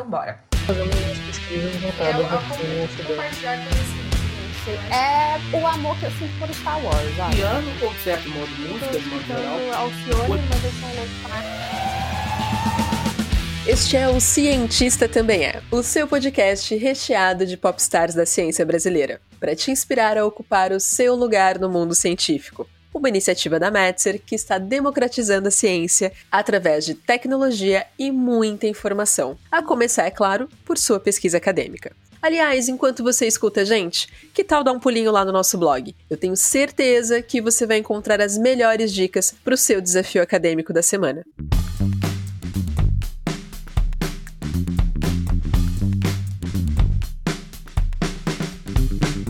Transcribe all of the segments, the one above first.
Então bora. Fazendo umas pesquisas voltadas É, nesse compartilhar conhecimento. É o amor que eu sinto por Star Wars, sabe? Piano ou de certo modo música, de modo geral. Escutando Alcione, mas eu sou louco Este é o Cientista Também É, o seu podcast recheado de popstars da ciência brasileira, para te inspirar a ocupar o seu lugar no mundo científico. Uma iniciativa da Metzer que está democratizando a ciência através de tecnologia e muita informação. A começar, é claro, por sua pesquisa acadêmica. Aliás, enquanto você escuta a gente, que tal dar um pulinho lá no nosso blog? Eu tenho certeza que você vai encontrar as melhores dicas para o seu desafio acadêmico da semana.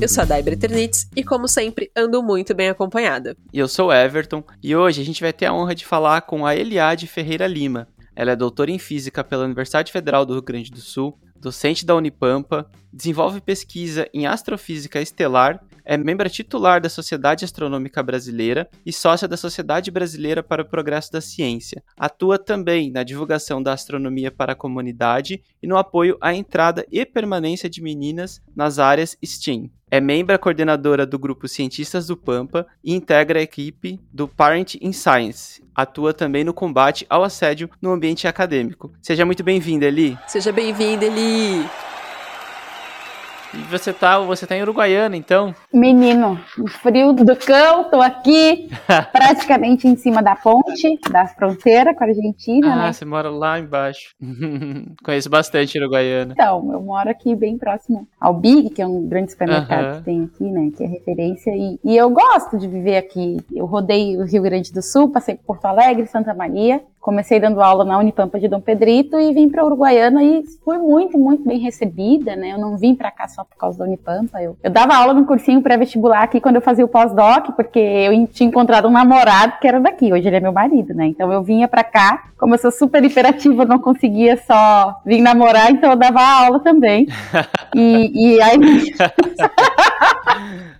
Eu sou a Daibre Eternitz e, como sempre, ando muito bem acompanhada. E eu sou o Everton, e hoje a gente vai ter a honra de falar com a Eliade Ferreira Lima. Ela é doutora em Física pela Universidade Federal do Rio Grande do Sul, docente da Unipampa, desenvolve pesquisa em astrofísica estelar, é membro titular da Sociedade Astronômica Brasileira e sócia da Sociedade Brasileira para o Progresso da Ciência. Atua também na divulgação da astronomia para a comunidade e no apoio à entrada e permanência de meninas nas áreas STEAM. É membro coordenadora do grupo Cientistas do Pampa e integra a equipe do Parent in Science. Atua também no combate ao assédio no ambiente acadêmico. Seja muito bem-vinda, Eli. Seja bem-vinda, Eli! E você tá, você tá em Uruguaiana, então? Menino, frio do cão, tô aqui praticamente em cima da ponte, da fronteira com a Argentina, ah, né? você mora lá embaixo. Conheço bastante Uruguaiana. Então, eu moro aqui bem próximo ao Big, que é um grande supermercado que tem aqui, né? Que é referência. E, e eu gosto de viver aqui. Eu rodei o Rio Grande do Sul, passei por Porto Alegre, Santa Maria. Comecei dando aula na Unipampa de Dom Pedrito e vim para Uruguaiana e fui muito, muito bem recebida, né? Eu não vim para cá só por causa da Unipampa. Eu, eu dava aula no cursinho pré-vestibular aqui quando eu fazia o pós-doc, porque eu tinha encontrado um namorado que era daqui. Hoje ele é meu marido, né? Então eu vinha para cá. Como eu sou super hiperativa, eu não conseguia só vir namorar, então eu dava aula também. E, e aí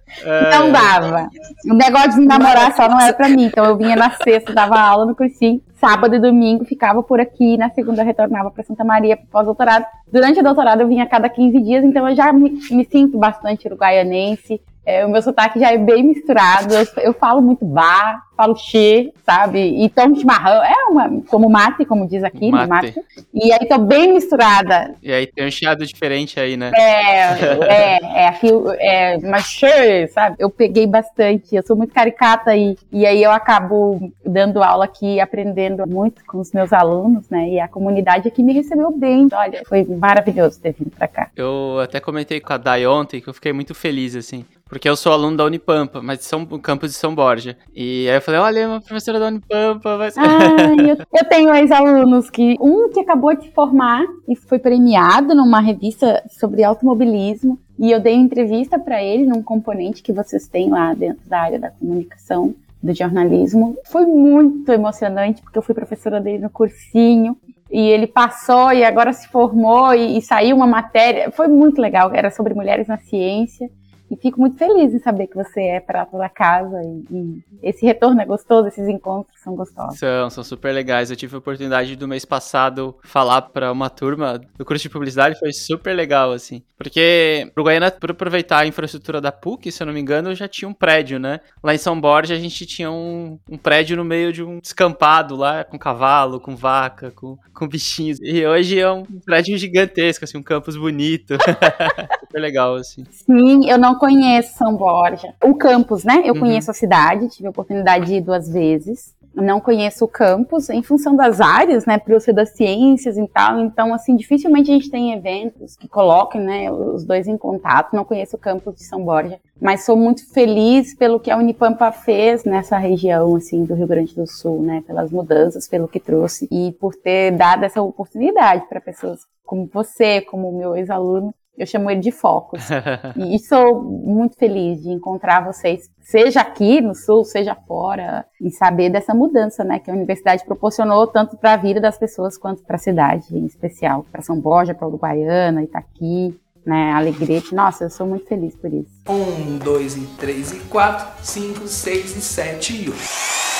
não dava. O negócio de namorar só não era pra mim. Então eu vinha na sexta, dava aula no cursinho. Sábado e domingo ficava por aqui. Na segunda retornava pra Santa Maria pro pós-doutorado. Durante o doutorado eu vinha a cada 15 dias, então eu já me, me sinto bastante uruguaianense. É, o meu sotaque já é bem misturado. Eu, eu falo muito bar, falo che, sabe? E tomo chimarrão. É uma, como mate, como diz aqui, né? Mate. Mate. E aí tô bem misturada. E aí tem um chiado diferente aí, né? É, é, é, aqui, é, mas che, sabe? Eu peguei bastante, eu sou muito caricata e, e aí eu acabo dando aula aqui, aprendendo muito com os meus alunos, né? E a comunidade aqui me recebeu bem. Olha, foi maravilhoso ter vindo pra cá. Eu até comentei com a Dai ontem que eu fiquei muito feliz, assim. Porque eu sou aluno da Unipampa, mas de São, campus de São Borja. E aí eu falei, olha, uma professora da Unipampa ser... Ai, eu, eu tenho ex-alunos que. Um que acabou de formar e foi premiado numa revista sobre automobilismo. E eu dei uma entrevista para ele num componente que vocês têm lá dentro da área da comunicação, do jornalismo. Foi muito emocionante, porque eu fui professora dele no cursinho. E ele passou e agora se formou e, e saiu uma matéria. Foi muito legal, era sobre mulheres na ciência. E fico muito feliz em saber que você é prata da casa e, e esse retorno é gostoso, esses encontros são gostosos. São, são super legais. Eu tive a oportunidade do mês passado falar para uma turma do curso de publicidade, foi super legal, assim. Porque Uruguaiana, por aproveitar a infraestrutura da PUC, se eu não me engano, já tinha um prédio, né? Lá em São Borja a gente tinha um, um prédio no meio de um descampado lá, com cavalo, com vaca, com, com bichinhos. E hoje é um prédio gigantesco, assim, um campus bonito. super legal, assim. Sim, eu não conheço São Borja. O campus, né? Eu Uhum. conheço a cidade, tive a oportunidade de ir duas vezes. Não conheço o campus em função das áreas, né? Por eu ser das ciências e tal. Então, assim, dificilmente a gente tem eventos que coloquem, né? Os dois em contato. Não conheço o campus de São Borja. Mas sou muito feliz pelo que a Unipampa fez nessa região, assim, do Rio Grande do Sul, né? Pelas mudanças, pelo que trouxe. E por ter dado essa oportunidade para pessoas como você, como meu ex-aluno, eu chamo ele de Focus. E sou muito feliz de encontrar vocês, seja aqui no Sul, seja fora, e saber dessa mudança, né, que a universidade proporcionou tanto para a vida das pessoas quanto para a cidade, em especial, para São Borja, para Uruguaiana, Itaqui, né, Alegrete. Nossa, eu sou muito feliz por isso. Um, dois e três e quatro, cinco, seis e sete e oito.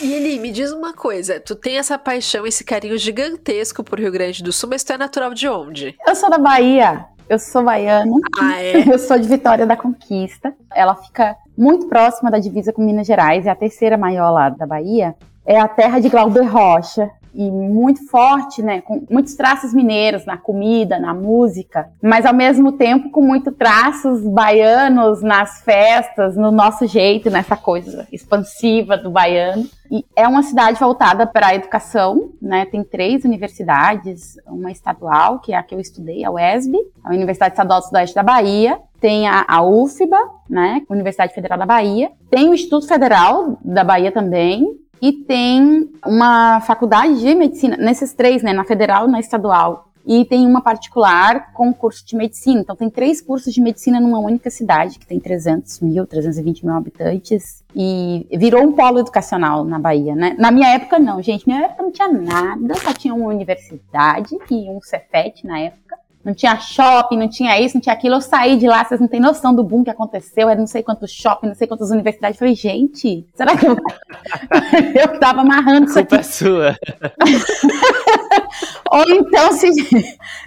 E Eli, me diz uma coisa, tu tem essa paixão, esse carinho gigantesco por Rio Grande do Sul, mas tu é natural de onde? Eu sou da Bahia. Eu sou baiana. Ah, é? Eu sou de Vitória da Conquista. Ela fica muito próxima da divisa com Minas Gerais, é a terceira maior lá da Bahia. É a terra de Glauber Rocha e muito forte, né, com muitos traços mineiros na comida, na música, mas ao mesmo tempo com muitos traços baianos nas festas, no nosso jeito, nessa coisa expansiva do baiano. E é uma cidade voltada para a educação, né? Tem três universidades, uma estadual, que é a que eu estudei, a UESB, a Universidade Estadual do Sudeste da Bahia, tem a, a UFBA, né? Universidade Federal da Bahia, tem o Instituto Federal da Bahia também, e tem uma faculdade de medicina, nesses três, né, na federal na estadual, e tem uma particular com curso de medicina. Então, tem três cursos de medicina numa única cidade, que tem 300 mil, 320 mil habitantes, e virou um polo educacional na Bahia, né? Na minha época, não, gente. Minha época não tinha nada, só tinha uma universidade e um Cefet na época não tinha shopping, não tinha isso, não tinha aquilo. Eu saí de lá, vocês não têm noção do boom que aconteceu. Era não sei quantos shopping, não sei quantas universidades. Eu falei, gente, será que eu, eu tava amarrando isso aqui? Culpa é sua. Ou então, se,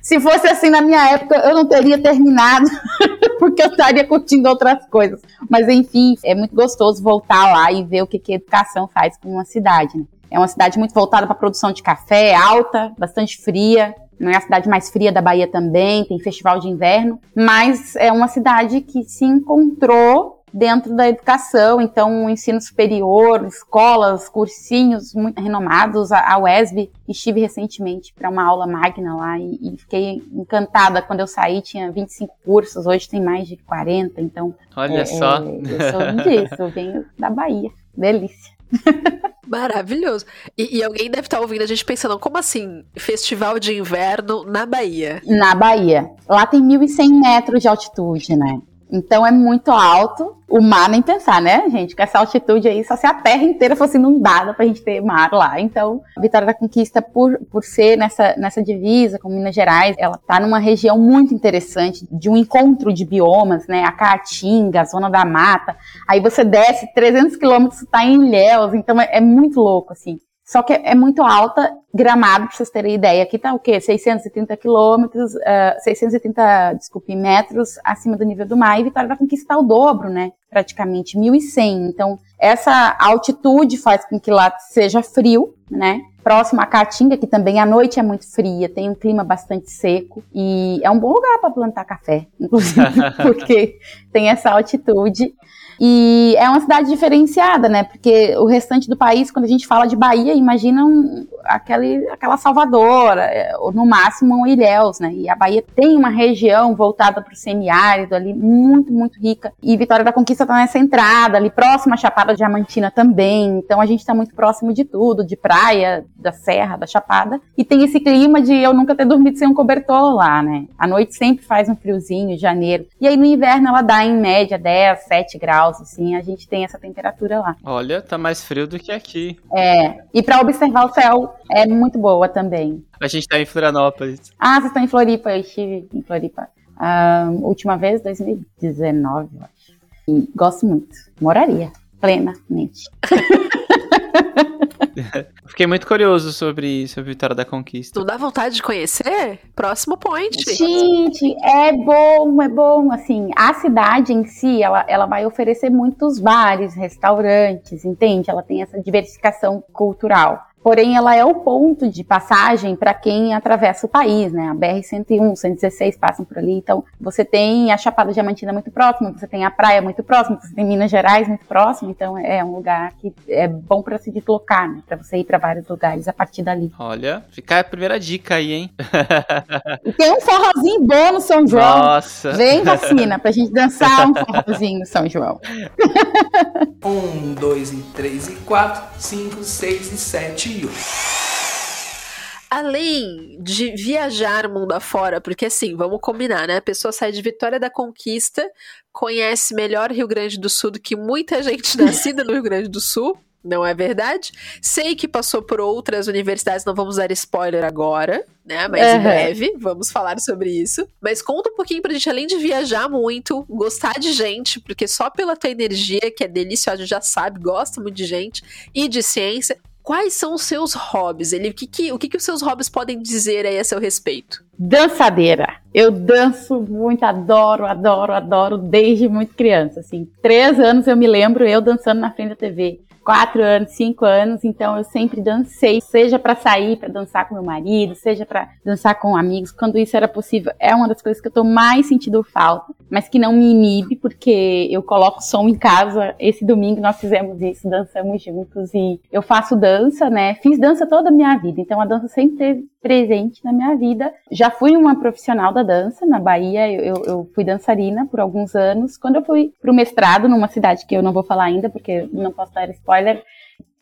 se fosse assim na minha época, eu não teria terminado, porque eu estaria curtindo outras coisas. Mas enfim, é muito gostoso voltar lá e ver o que, que a educação faz com uma cidade. Né? É uma cidade muito voltada para a produção de café, alta, bastante fria não é a cidade mais fria da Bahia também, tem festival de inverno, mas é uma cidade que se encontrou dentro da educação, então o ensino superior, escolas, cursinhos muito renomados, a UESB, estive recentemente para uma aula magna lá e, e, fiquei encantada quando eu saí, tinha 25 cursos, hoje tem mais de 40, então... Olha é, só! É, eu sou disso, eu venho da Bahia, delícia. Maravilhoso. E, e, alguém deve estar ouvindo a gente pensando, como assim? Festival de inverno na Bahia? Na Bahia. Lá tem 1.100 metros de altitude, né? Então é muito alto. O mar nem pensar, né, gente? Com essa altitude aí, só se a terra inteira fosse inundada pra gente ter mar lá. Então, a Vitória da Conquista, por, por ser nessa, nessa divisa com Minas Gerais, ela tá numa região muito interessante, de um encontro de biomas, né? A Caatinga, a Zona da Mata. Aí você desce 300 quilômetros, tá em Ilhéus. Então é, é muito louco, assim. Só que é muito alta, Gramado, para vocês terem ideia, aqui tá o quê? 630 quilômetros, uh, 630, desculpe, metros acima do nível do mar, e Vitória vai conquistar o dobro, né? Praticamente 1.100. Então, essa altitude faz com que lá seja frio, né? Próximo a Caatinga, que também à noite é muito fria, tem um clima bastante seco, e é um bom lugar para plantar café, inclusive, porque tem essa altitude. E é uma cidade diferenciada, né? Porque o restante do país, quando a gente fala de Bahia, imaginam aquele, aquela Salvador, é, ou no máximo um Ilhéus, né? E a Bahia tem uma região voltada para o semiárido ali, muito, muito rica. E Vitória da Conquista está nessa entrada, ali próxima à Chapada Diamantina também. Então a gente está muito próximo de tudo, de praia, da serra, da Chapada. E tem esse clima de eu nunca ter dormido sem um cobertor lá, né? A noite sempre faz um friozinho, janeiro. E aí no inverno ela dá em média 10, 7 graus graus, assim, a gente tem essa temperatura lá. Olha, tá mais frio do que aqui. É, e para observar o céu é muito boa também. A gente tá em Florianópolis. Ah, vocês estão em Floripa, eu estive em Floripa. Última vez, 2019, eu acho. E gosto muito. Moraria, plenamente. Fiquei muito curioso sobre, sobre Vitória da Conquista. Não dá vontade de conhecer? Próximo point. Gente, é bom, é bom. Assim, a cidade em si, ela, ela vai oferecer muitos bares, restaurantes, entende? Ela tem essa diversificação cultural porém ela é o ponto de passagem para quem atravessa o país, né? A BR-101, 116 passam por ali, então você tem a Chapada Diamantina muito próxima, você tem a praia muito próxima, você tem Minas Gerais muito próximo, então é um lugar que é bom para se deslocar, né? Para você ir para vários lugares a partir dali. Olha, fica a primeira dica aí, hein? e tem um forrozinho bom no São João. Nossa! Vem vacina pra gente dançar um forrozinho no São João. um, dois e três e quatro, cinco, seis e sete Além de viajar mundo afora, porque assim, vamos combinar, né? A pessoa sai de Vitória da Conquista, conhece melhor Rio Grande do Sul do que muita gente nascida no Rio Grande do Sul, não é verdade? Sei que passou por outras universidades, não vamos dar spoiler agora, né? Mas uhum. em breve vamos falar sobre isso. Mas conta um pouquinho pra gente, além de viajar muito, gostar de gente, porque só pela tua energia, que é deliciosa, já sabe, gosta muito de gente, e de ciência, quais são os seus hobbies? Ele, o que, que, o que, que os seus hobbies podem dizer aí a seu respeito? Dançadeira. Eu danço muito, adoro, adoro, adoro, desde muito criança. Assim, três anos eu me lembro eu dançando na frente da TV quatro anos, cinco anos, então eu sempre dancei, seja para sair para dançar com meu marido, seja para dançar com amigos, quando isso era possível. É uma das coisas que eu tô mais sentindo falta, mas que não me inibe, porque eu coloco som em casa. Esse domingo nós fizemos isso, dançamos juntos e eu faço dança, né? Fiz dança toda a minha vida, então a dança sempre teve presente na minha vida. Já fui uma profissional da dança na Bahia, eu, eu, fui dançarina por alguns anos. Quando eu fui para o mestrado numa cidade que eu não vou falar ainda, porque não posso dar spoiler,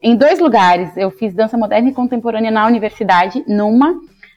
em dois lugares. Eu fiz dança moderna e contemporânea na universidade, numa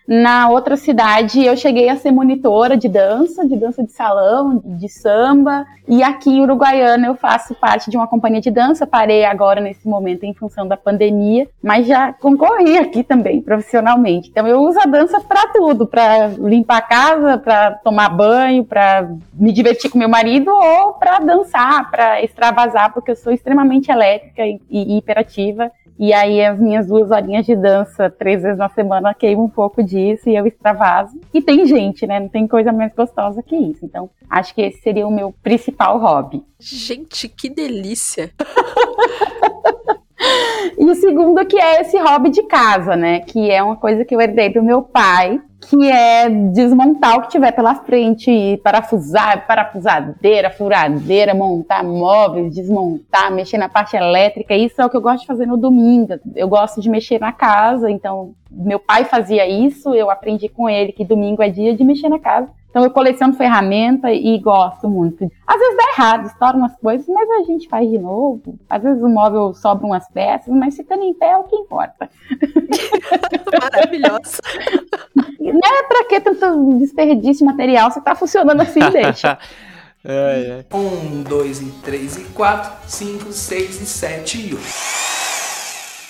na outra cidade, eu cheguei a ser monitora de dança, de dança de salão, de samba. E aqui em Uruguaiana eu faço parte de uma companhia de dança. Parei agora nesse momento em função da pandemia, mas já concorri aqui também profissionalmente. Então eu uso a dança para tudo, para limpar a casa, para tomar banho, para me divertir com meu marido ou para dançar, para extravasar, porque eu sou extremamente elétrica e, e hiperativa e aí as minhas duas horinhas de dança, três vezes na semana, queimam um pouco disso e eu extravaso. E tem gente, né? Não tem coisa mais gostosa que isso. Então, acho que esse seria o meu principal hobby. Gente, que delícia! e o segundo que é esse hobby de casa, né? Que é uma coisa que eu herdei do meu pai, que é desmontar o que tiver pela frente, parafusar, parafusadeira, furadeira, montar móveis, desmontar, mexer na parte elétrica. Isso é o que eu gosto de fazer no domingo. Eu gosto de mexer na casa, então meu pai fazia isso, eu aprendi com ele que domingo é dia de mexer na casa. Então eu coleciono ferramenta e gosto muito. Às vezes dá errado, estoura umas coisas, mas a gente faz de novo. Às vezes o móvel sobra umas peças, mas ficando em pé é o que importa. Maravilhosa. Não é pra que tanto desperdício de material? Se tá funcionando assim, deixa. É, é. Um, dois, e três, e quatro, cinco, seis, e sete e oito.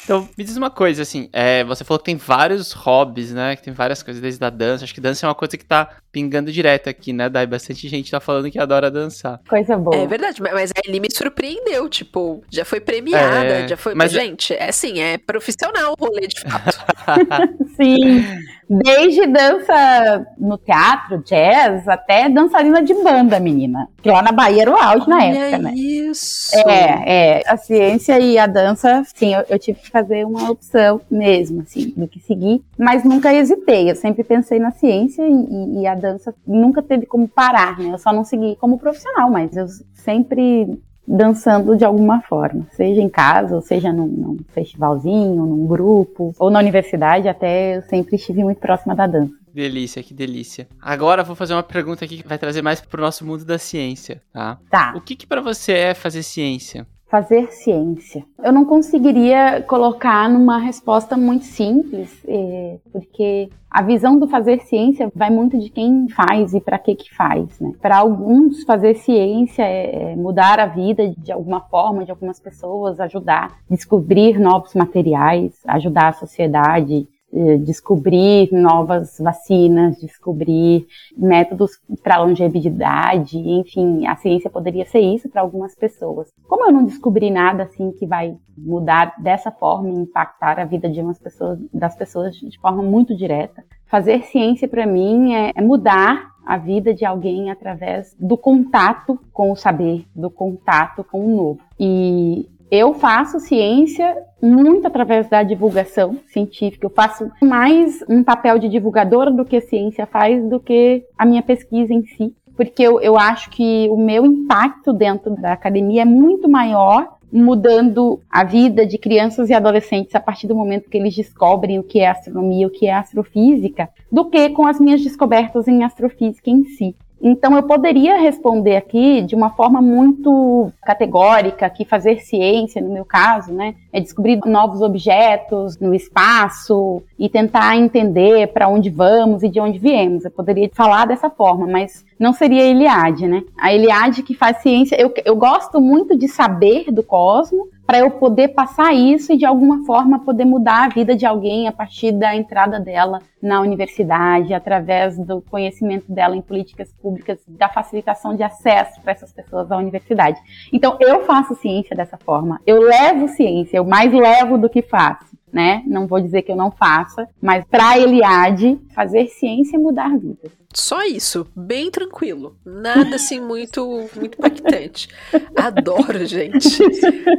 Então, me diz uma coisa, assim, é, você falou que tem vários hobbies, né? Que tem várias coisas desde a dança. Acho que dança é uma coisa que tá pingando direto aqui, né, Dai? Bastante gente tá falando que adora dançar. Coisa boa. É verdade, mas ele me surpreendeu, tipo, já foi premiada, é, já foi. Mas, gente, é assim, é profissional o rolê de fato. Sim. Desde dança no teatro, jazz, até dançarina de banda, menina. Que lá na Bahia era o auge na época, né? Isso! É, é. A ciência e a dança, sim, eu, eu, tive que fazer uma opção mesmo, assim, do que seguir. Mas nunca hesitei. Eu sempre pensei na ciência e, e a dança nunca teve como parar, né? Eu só não segui como profissional, mas eu sempre dançando de alguma forma, seja em casa, ou seja num, num, festivalzinho, num grupo, ou na universidade, até eu sempre estive muito próxima da dança. Delícia, que delícia. Agora vou fazer uma pergunta aqui que vai trazer mais pro nosso mundo da ciência, tá? Tá. O que que para você é fazer ciência? Fazer ciência. Eu não conseguiria colocar numa resposta muito simples, é, porque a visão do fazer ciência vai muito de quem faz e para que que faz. Né? Para alguns, fazer ciência é, é mudar a vida de alguma forma, de algumas pessoas, ajudar, descobrir novos materiais, ajudar a sociedade, eh, descobrir novas vacinas, descobrir métodos para longevidade, enfim, a ciência poderia ser isso para algumas pessoas. Como eu não descobri nada assim que vai mudar dessa forma e impactar a vida de umas pessoas, das pessoas de forma muito direta, fazer ciência para mim é, é mudar a vida de alguém através do contato com o saber, do contato com o novo. E eu faço ciência muito através da divulgação científica. Eu faço mais um papel de divulgadora do que a ciência faz do que a minha pesquisa em si. Porque eu, eu acho que o meu impacto dentro da academia é muito maior mudando a vida de crianças e adolescentes a partir do momento que eles descobrem o que é astronomia, o que é astrofísica, do que com as minhas descobertas em astrofísica em si. Então, eu poderia responder aqui de uma forma muito categórica, que fazer ciência, no meu caso, né, é descobrir novos objetos no espaço e tentar entender para onde vamos e de onde viemos. Eu poderia falar dessa forma, mas não seria a Eliade, né? A Eliade que faz ciência, eu, eu gosto muito de saber do cosmos, para eu poder passar isso e de alguma forma poder mudar a vida de alguém a partir da entrada dela na universidade, através do conhecimento dela em políticas públicas, da facilitação de acesso para essas pessoas à universidade. Então, eu faço ciência dessa forma. Eu levo ciência, eu mais levo do que faço né? Não vou dizer que eu não faça, mas para Eliade, fazer ciência é mudar vidas. Só isso, bem tranquilo. Nada assim muito muito impactante. Adoro, gente.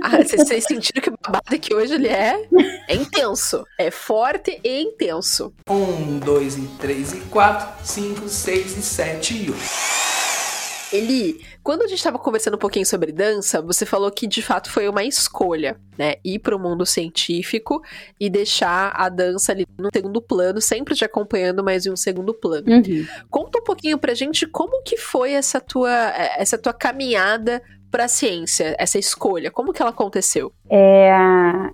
Ah, vocês sentiram que o babado que hoje ele é? É intenso. É forte e intenso. Um, dois, e três, e quatro, cinco, seis, e sete e oito. Eli, quando a gente estava conversando um pouquinho sobre dança, você falou que de fato foi uma escolha, né? Ir para o mundo científico e deixar a dança ali no segundo plano, sempre te acompanhando, mas em um segundo plano. Uhum. Conta um pouquinho pra gente como que foi essa tua, essa tua caminhada para a ciência, essa escolha? Como que ela aconteceu? É,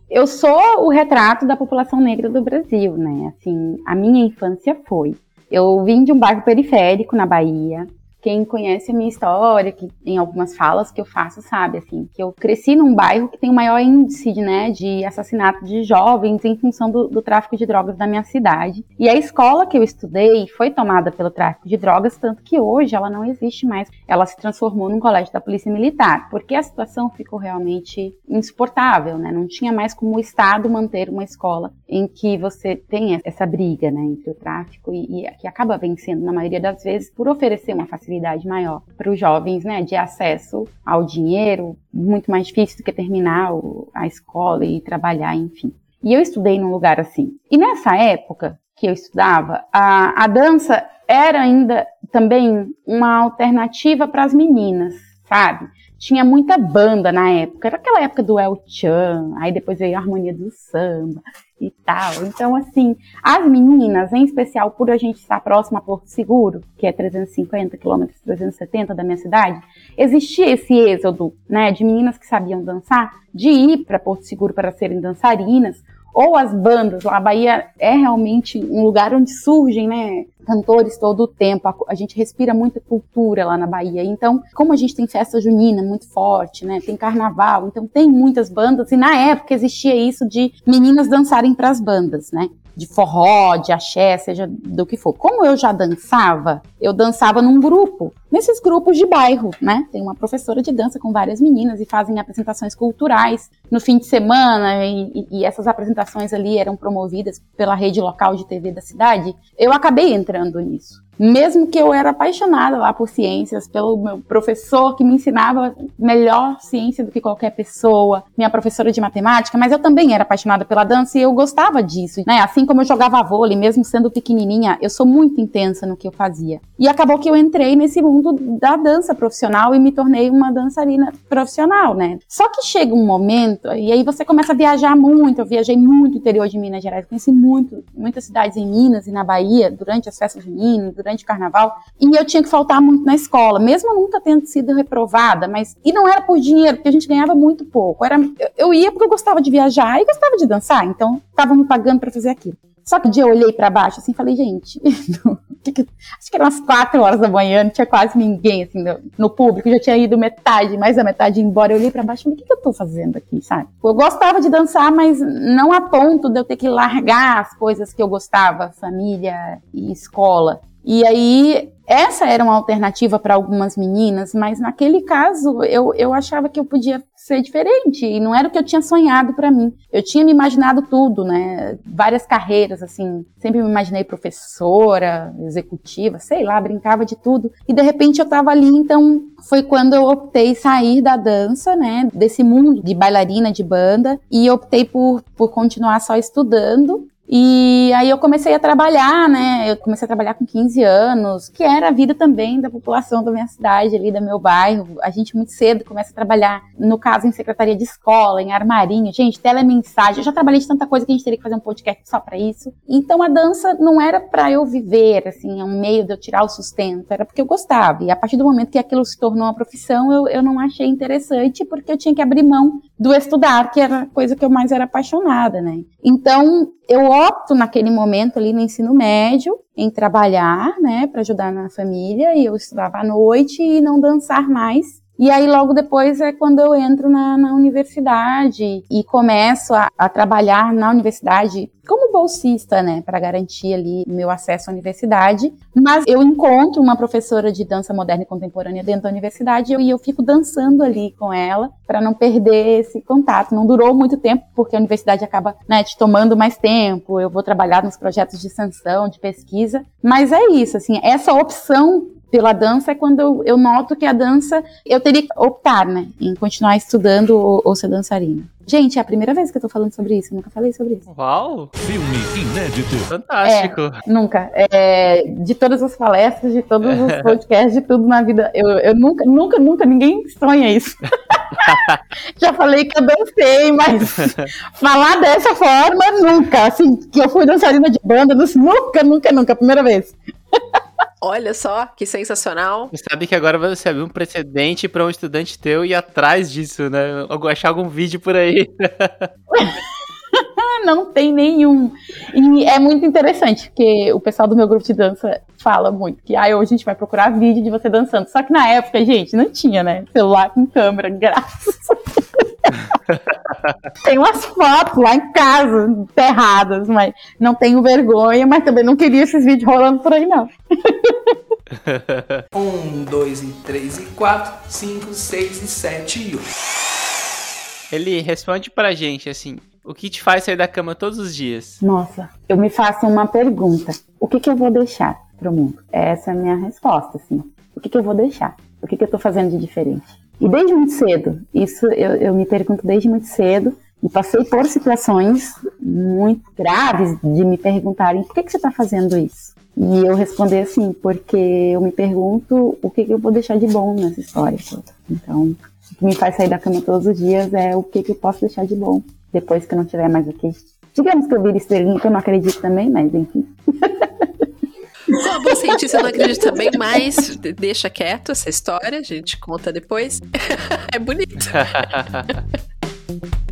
eu sou o retrato da população negra do Brasil, né? Assim, a minha infância foi. Eu vim de um bairro periférico na Bahia quem conhece a minha história, que em algumas falas que eu faço, sabe, assim, que eu cresci num bairro que tem o maior índice, né, de assassinato de jovens em função do, do, tráfico de drogas da minha cidade. E a escola que eu estudei foi tomada pelo tráfico de drogas, tanto que hoje ela não existe mais. Ela se transformou num colégio da Polícia Militar, porque a situação ficou realmente insuportável, né? Não tinha mais como o Estado manter uma escola em que você tem essa briga, né, entre o tráfico e, e que acaba vencendo na maioria das vezes por oferecer uma facilidade facilidade maior para os jovens, né, de acesso ao dinheiro, muito mais difícil do que terminar a escola e trabalhar, enfim. E eu estudei num lugar assim. E nessa época que eu estudava, a, a dança era ainda também uma alternativa para as meninas, sabe? tinha muita banda na época. Era aquela época do El Chan, aí depois veio a harmonia do samba e tal. Então, assim, as meninas, em especial por a gente estar próximo a Porto Seguro, que é 350 quilômetros, 370 da minha cidade, existia esse êxodo, né, de meninas que sabiam dançar, de ir para Porto Seguro para serem dançarinas, ou as bandas, a Bahia é realmente um lugar onde surgem, né, cantores todo o tempo, a, a, gente respira muita cultura lá na Bahia, então, como a gente tem festa junina muito forte, né, tem carnaval, então tem muitas bandas, e na época existia isso de meninas dançarem para as bandas, né, de forró, de axé, seja do que for. Como eu já dançava, eu dançava num grupo, nesses grupos de bairro, né? Tem uma professora de dança com várias meninas e fazem apresentações culturais no fim de semana e, e essas apresentações ali eram promovidas pela rede local de TV da cidade. Eu acabei entrando nisso mesmo que eu era apaixonada lá por ciências, pelo meu professor que me ensinava melhor ciência do que qualquer pessoa, minha professora de matemática, mas eu também era apaixonada pela dança e eu gostava disso, né? Assim como eu jogava vôlei, mesmo sendo pequenininha, eu sou muito intensa no que eu fazia. E acabou que eu entrei nesse mundo da dança profissional e me tornei uma dançarina profissional, né? Só que chega um momento e aí você começa a viajar muito. Eu viajei muito interior de Minas Gerais, conheci muito, muitas cidades em Minas e na Bahia durante as festas de Minas, durante o carnaval, e eu tinha que faltar muito na escola, mesmo nunca tendo sido reprovada, mas e não era por dinheiro, porque a gente ganhava muito pouco. Era eu, ia porque eu gostava de viajar e gostava de dançar, então estavam me pagando para fazer aquilo. Só que um dia eu olhei para baixo assim falei, gente, acho que eram umas quatro horas da manhã, não tinha quase ninguém assim no, no público, já tinha ido metade, mais da metade embora. Eu olhei para baixo e falei, o que, que eu tô fazendo aqui, sabe? Eu gostava de dançar, mas não a ponto de eu ter que largar as coisas que eu gostava, família e escola. E aí, essa era uma alternativa para algumas meninas, mas naquele caso eu, eu achava que eu podia ser diferente e não era o que eu tinha sonhado para mim. Eu tinha me imaginado tudo, né? Várias carreiras, assim. Sempre me imaginei professora, executiva, sei lá, brincava de tudo. E de repente eu estava ali, então foi quando eu optei sair da dança, né? Desse mundo de bailarina de banda e optei por, por continuar só estudando e aí eu comecei a trabalhar, né? Eu comecei a trabalhar com 15 anos, que era a vida também da população da minha cidade ali, do meu bairro. A gente muito cedo começa a trabalhar, no caso, em secretaria de escola, em armarinho. Gente, telemensagem. Eu já trabalhei de tanta coisa que a gente teria que fazer um podcast só para isso. Então a dança não era para eu viver, assim, é um meio de eu tirar o sustento, era porque eu gostava. E a partir do momento que aquilo se tornou uma profissão, eu, eu não achei interessante, porque eu tinha que abrir mão do estudar, que era a coisa que eu mais era apaixonada, né? Então, eu opto naquele momento ali no ensino médio em trabalhar, né, para ajudar na família, e eu estudava à noite e não dançar mais. E aí, logo depois, é quando eu entro na, na universidade e começo a, a, trabalhar na universidade como bolsista, né, para garantir ali meu acesso à universidade. Mas eu encontro uma professora de dança moderna e contemporânea dentro da universidade e eu fico dançando ali com ela para não perder esse contato. Não durou muito tempo, porque a universidade acaba né, te tomando mais tempo. Eu vou trabalhar nos projetos de extensão, de pesquisa. Mas é isso, assim, essa opção pela dança é quando eu, eu, noto que a dança eu teria que optar, né, em continuar estudando ou, ou, ser dançarina. Gente, é a primeira vez que eu tô falando sobre isso, eu nunca falei sobre isso. Uau! Filme inédito. Fantástico. É, nunca. É, de todas as palestras, de todos os podcasts, de tudo na vida, eu, eu nunca, nunca, nunca, ninguém sonha isso. Já falei que eu dancei, mas falar dessa forma, nunca. Assim, que eu fui dançarina de banda, nunca, nunca, nunca, primeira vez. Olha só, que sensacional. Você sabe que agora você abriu um precedente para um estudante teu ir atrás disso, né? Achar algum vídeo por aí. não tem nenhum. E é muito interessante, porque o pessoal do meu grupo de dança fala muito que ah, hoje a gente vai procurar vídeo de você dançando. Só que na época, gente, não tinha, né? Celular com câmera, graças Tem umas fotos lá em casa, enterradas, mas não tenho vergonha, mas também não queria esses vídeos rolando por aí, não. um, dois, e três, e quatro, cinco, seis, e sete e oito. Ele responde pra gente assim: o que te faz sair da cama todos os dias? Nossa, eu me faço uma pergunta: o que, que eu vou deixar pro mundo? Essa é a minha resposta, assim. O que, que eu vou deixar? O que, que eu tô fazendo de diferente? E desde muito cedo, isso eu, eu me pergunto desde muito cedo, e passei por situações muito graves de me perguntarem por que, que você está fazendo isso? E eu responder assim, porque eu me pergunto o que, que eu vou deixar de bom nessa história toda. Então, o que me faz sair da cama todos os dias é o que, que eu posso deixar de bom depois que eu não tiver mais aqui. Digamos que eu vire estrelinha, que eu não acredito também, mas enfim. Sou uma boa cientista, não acredito também, mas deixa quieto essa história, a gente conta depois. é bonito.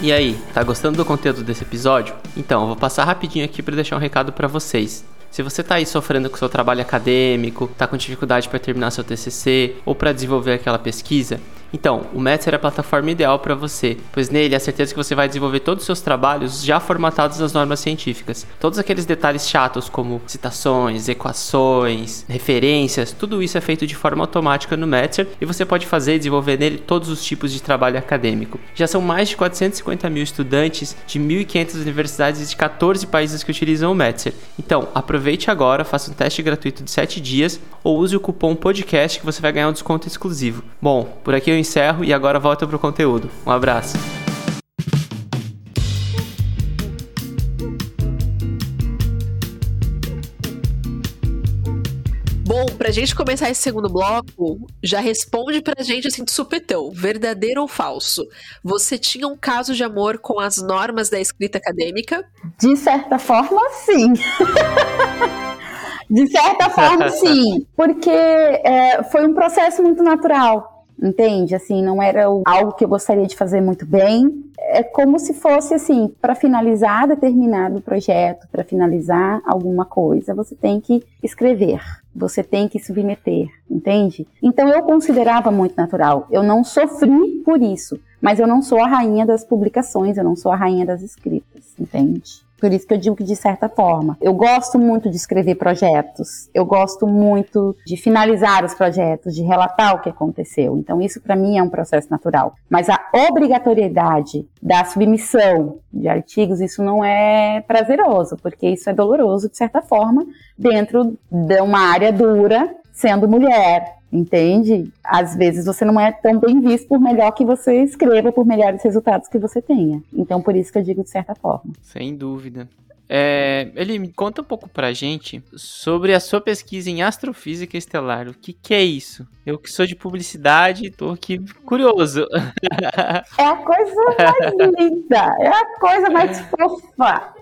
E aí, tá gostando do conteúdo desse episódio? Então, eu vou passar rapidinho aqui para deixar um recado para vocês. Se você está aí sofrendo com seu trabalho acadêmico, está com dificuldade para terminar seu TCC ou para desenvolver aquela pesquisa, então, o Metzer é a plataforma ideal para você, pois nele é certeza que você vai desenvolver todos os seus trabalhos já formatados nas normas científicas. Todos aqueles detalhes chatos como citações, equações, referências, tudo isso é feito de forma automática no Metzer e você pode fazer e desenvolver nele todos os tipos de trabalho acadêmico. Já são mais de 450 mil estudantes de 1.500 universidades de 14 países que utilizam o Metzer. Então, Aproveite agora, faça um teste gratuito de 7 dias ou use o cupom podcast que você vai ganhar um desconto exclusivo. Bom, por aqui eu encerro e agora volta pro conteúdo. Um abraço. Bom, pra gente começar esse segundo bloco, já responde pra gente assim de supetão, verdadeiro ou falso? Você tinha um caso de amor com as normas da escrita acadêmica? De certa forma, sim. de certa forma, sim. Porque é, foi um processo muito natural entende? Assim, não era algo que eu gostaria de fazer muito bem. É como se fosse assim, para finalizar determinado projeto, para finalizar alguma coisa, você tem que escrever, você tem que submeter, entende? Então eu considerava muito natural. Eu não sofri por isso, mas eu não sou a rainha das publicações, eu não sou a rainha das escritas, entende? Por isso que eu digo que de certa forma. Eu gosto muito de escrever projetos, eu gosto muito de finalizar os projetos, de relatar o que aconteceu. Então isso para mim é um processo natural. Mas a obrigatoriedade da submissão de artigos, isso não é prazeroso, porque isso é doloroso de certa forma dentro de uma área dura, sendo mulher, entende? Às vezes você não é tão bem visto por melhor que você escreva, por melhores resultados que você tenha. Então, por isso que eu digo de certa forma. Sem dúvida. É, ele me conta um pouco pra gente sobre a sua pesquisa em astrofísica estelar. O que, que é isso? Eu que sou de publicidade, tô aqui curioso. É a coisa mais linda, é a coisa mais fofa.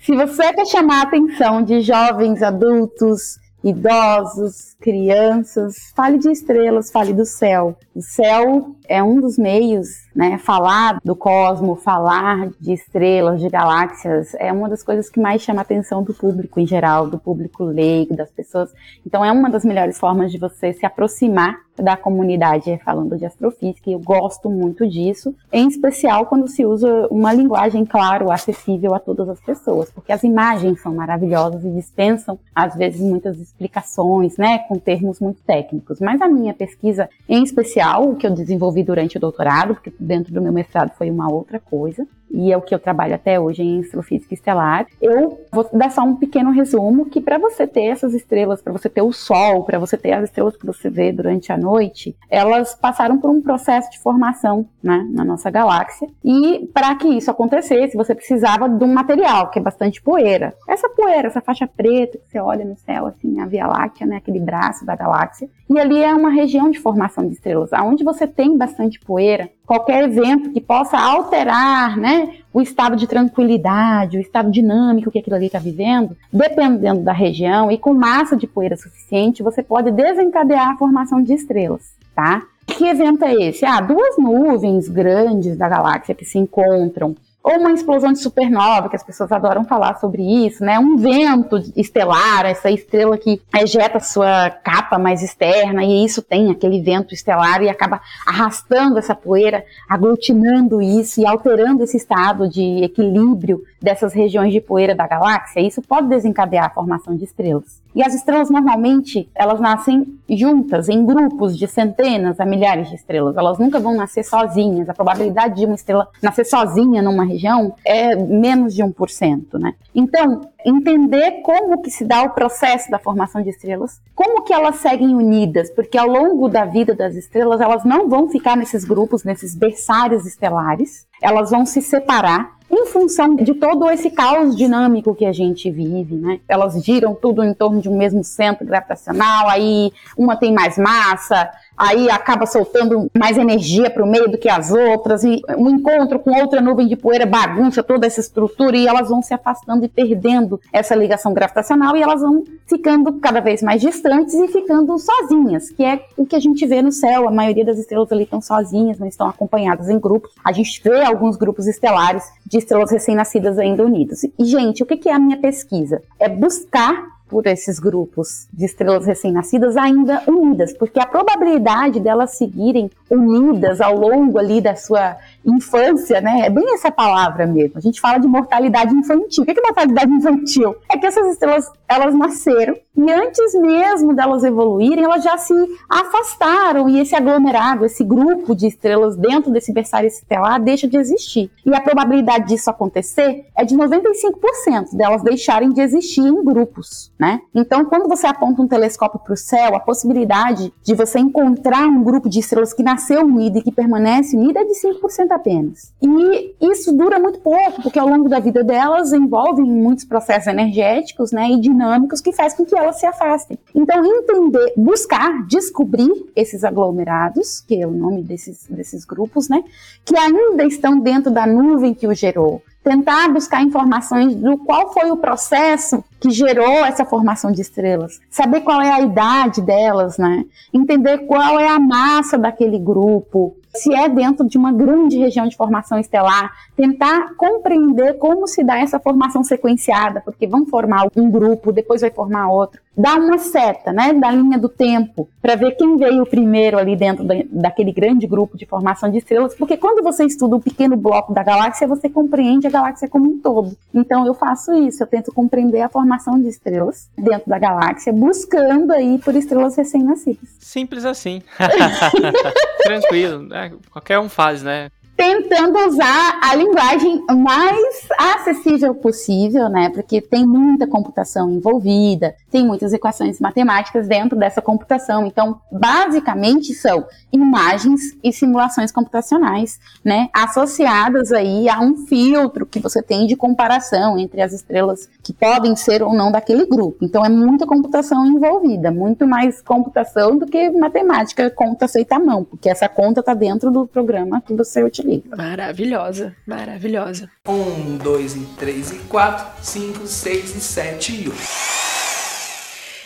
Se você quer chamar a atenção de jovens, adultos, idosos, crianças. Fale de estrelas, fale do céu. O céu é um dos meios né? Falar do cosmo, falar de estrelas, de galáxias, é uma das coisas que mais chama a atenção do público em geral, do público leigo, das pessoas. Então é uma das melhores formas de você se aproximar da comunidade falando de astrofísica, e eu gosto muito disso, em especial quando se usa uma linguagem, claro, acessível a todas as pessoas, porque as imagens são maravilhosas e dispensam, às vezes, muitas explicações, né, com termos muito técnicos. Mas a minha pesquisa, em especial, o que eu desenvolvi durante o doutorado, porque dentro do meu mestrado foi uma outra coisa, e é o que eu trabalho até hoje em astrofísica estelar. Eu vou dar só um pequeno resumo que para você ter essas estrelas, para você ter o Sol, para você ter as estrelas que você vê durante a noite, elas passaram por um processo de formação né, na nossa galáxia. E para que isso acontecesse, você precisava de um material que é bastante poeira. Essa poeira, essa faixa preta que você olha no céu, assim, a Via Láctea, né, aquele braço da galáxia. E ali é uma região de formação de estrelas, aonde você tem bastante poeira. Qualquer evento que possa alterar, né, o estado de tranquilidade, o estado dinâmico que aquilo ali está vivendo, dependendo da região e com massa de poeira suficiente, você pode desencadear a formação de estrelas, tá? Que evento é esse? Ah, duas nuvens grandes da galáxia que se encontram ou uma explosão de supernova, que as pessoas adoram falar sobre isso, né? Um vento estelar, essa estrela que ejeta sua capa mais externa, e isso tem aquele vento estelar e acaba arrastando essa poeira, aglutinando isso e alterando esse estado de equilíbrio dessas regiões de poeira da galáxia. Isso pode desencadear a formação de estrelas. E as estrelas normalmente, elas nascem juntas, em grupos de centenas a milhares de estrelas. Elas nunca vão nascer sozinhas. A probabilidade de uma estrela nascer sozinha numa região é menos de 1%, né? Então, entender como que se dá o processo da formação de estrelas, como que elas seguem unidas, porque ao longo da vida das estrelas, elas não vão ficar nesses grupos, nesses berçários estelares, elas vão se separar em função de todo esse caos dinâmico que a gente vive, né? Elas giram tudo em torno de um mesmo centro gravitacional, aí uma tem mais massa, aí acaba soltando mais energia para o meio do que as outras, e um encontro com outra nuvem de poeira bagunça toda essa estrutura e elas vão se afastando e perdendo essa ligação gravitacional e elas vão ficando cada vez mais distantes e ficando sozinhas, que é o que a gente vê no céu. A maioria das estrelas ali estão sozinhas, não estão acompanhadas em grupos. A gente vê alguns grupos estelares de estrelas recém-nascidas ainda unidas. E, gente, o que é a minha pesquisa? É buscar por esses grupos de estrelas recém-nascidas ainda unidas, porque a probabilidade delas seguirem unidas ao longo ali da sua infância, né? É bem essa palavra mesmo. A gente fala de mortalidade infantil. O que é mortalidade infantil? É que essas estrelas, elas nasceram e antes mesmo delas evoluírem, elas já se afastaram e esse aglomerado, esse grupo de estrelas dentro desse berçário estelar deixa de existir. E a probabilidade disso acontecer é de 95% delas deixarem de existir em grupos, né? Então, quando você aponta um telescópio para o céu, a possibilidade de você encontrar um grupo de estrelas que nasceu unida e que permanece unida é de 5% apenas. E isso dura muito pouco, porque ao longo da vida delas envolvem muitos processos energéticos, né, e dinâmicos que faz com que elas se afastem. Então, entender, buscar, descobrir esses aglomerados, que é o nome desses, desses grupos, né, que ainda estão dentro da nuvem que o gerou. Tentar buscar informações do qual foi o processo que gerou essa formação de estrelas, saber qual é a idade delas, né? Entender qual é a massa daquele grupo, se é dentro de uma grande região de formação estelar, tentar compreender como se dá essa formação sequenciada, porque vão formar um grupo, depois vai formar outro. Dar uma seta, né, da linha do tempo, para ver quem veio primeiro ali dentro da, daquele grande grupo de formação de estrelas, porque quando você estuda um pequeno bloco da galáxia, você compreende a galáxia como um todo. Então eu faço isso, eu tento compreender a formação de estrelas dentro da galáxia, buscando aí por estrelas recém-nascidas. Simples assim. Tranquilo, né? Qualquer um faz, né? tentando usar a linguagem mais acessível possível, né? Porque tem muita computação envolvida, tem muitas equações matemáticas dentro dessa computação. Então, basicamente são imagens e simulações computacionais, né? Associadas aí a um filtro que você tem de comparação entre as estrelas que podem ser ou não daquele grupo. Então, é muita computação envolvida, muito mais computação do que matemática, conta feita à mão, porque essa conta está dentro do programa que você utiliza. Maravilhosa, maravilhosa. Um, dois, e três, e quatro, cinco, seis, e sete, e oito.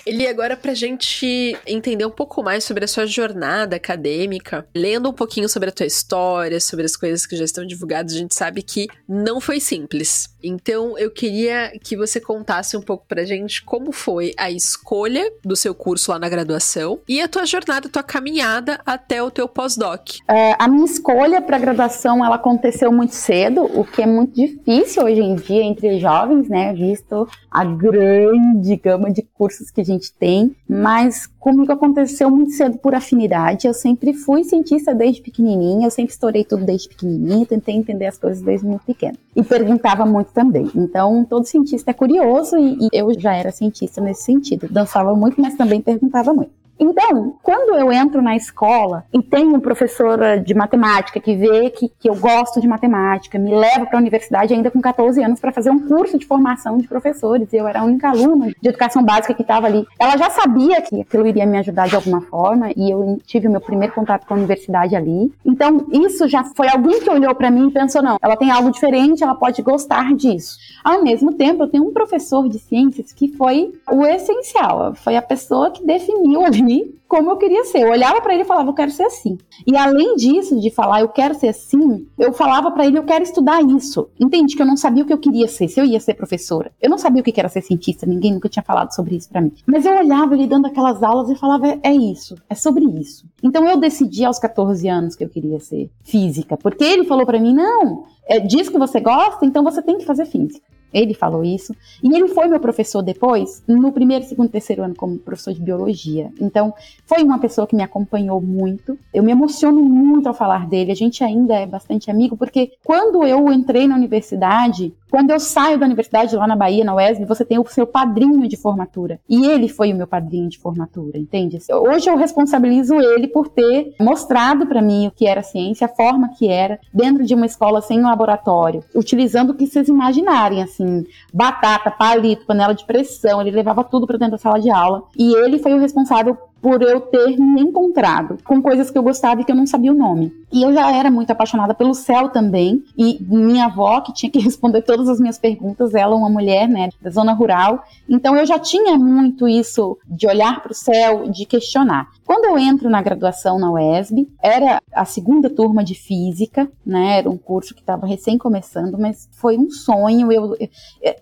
Eli, agora pra gente entender um pouco mais sobre a sua jornada acadêmica, lendo um pouquinho sobre a tua história, sobre as coisas que já estão divulgadas, a gente sabe que não foi simples. Então, eu queria que você contasse um pouco pra gente como foi a escolha do seu curso lá na graduação e a tua jornada, a tua caminhada até o teu pós-doc. É, a minha escolha para graduação ela aconteceu muito cedo, o que é muito difícil hoje em dia entre jovens, né? Visto a grande gama de cursos que a gente tem, mas comigo aconteceu muito cedo por afinidade. Eu sempre fui cientista desde pequenininha, eu sempre estourei tudo desde pequenininha, tentei entender as coisas desde muito pequena. E perguntava muito também. Então, todo cientista é curioso e, e eu já era cientista nesse sentido. Dançava muito, mas também perguntava muito. Então, quando eu entro na escola e tenho professora de matemática que vê que, que eu gosto de matemática, me leva para a universidade ainda com 14 anos para fazer um curso de formação de professores, eu era a única aluna de educação básica que estava ali. Ela já sabia que aquilo iria me ajudar de alguma forma e eu tive o meu primeiro contato com a universidade ali. Então, isso já foi alguém que olhou para mim e pensou: não, ela tem algo diferente, ela pode gostar disso. Ao mesmo tempo, eu tenho um professor de ciências que foi o essencial, foi a pessoa que definiu ali como eu queria ser. Eu olhava para ele e falava, eu quero ser assim. E além disso, de falar, eu quero ser assim, eu falava para ele, eu quero estudar isso. Entende? Que eu não sabia o que eu queria ser, se eu ia ser professora. Eu não sabia o que era ser cientista, ninguém nunca tinha falado sobre isso para mim. Mas eu olhava ele dando aquelas aulas e falava, é isso, é sobre isso. Então eu decidi aos 14 anos que eu queria ser física, porque ele falou para mim, não, é disso que você gosta, então você tem que fazer física. Ele falou isso. E ele foi meu professor depois, no primeiro, segundo, terceiro ano, como professor de biologia. Então, foi uma pessoa que me acompanhou muito. Eu me emociono muito ao falar dele. A gente ainda é bastante amigo, porque quando eu entrei na universidade, quando eu saio da universidade lá na Bahia, na UESB, você tem o seu padrinho de formatura. E ele foi o meu padrinho de formatura, entende? Hoje eu responsabilizo ele por ter mostrado para mim o que era ciência, a forma que era, dentro de uma escola sem laboratório, utilizando o que vocês imaginarem, assim assim, batata, palito, panela de pressão, ele levava tudo para dentro da sala de aula. E ele foi o responsável por eu ter me encontrado com coisas que eu gostava e que eu não sabia o nome. E eu já era muito apaixonada pelo céu também, e minha avó, que tinha que responder todas as minhas perguntas, ela uma mulher, né, da zona rural, então eu já tinha muito isso de olhar para o céu, de questionar. Quando eu entro na graduação na UESB, era a segunda turma de física, né? Era um curso que estava recém começando, mas foi um sonho. Eu, eu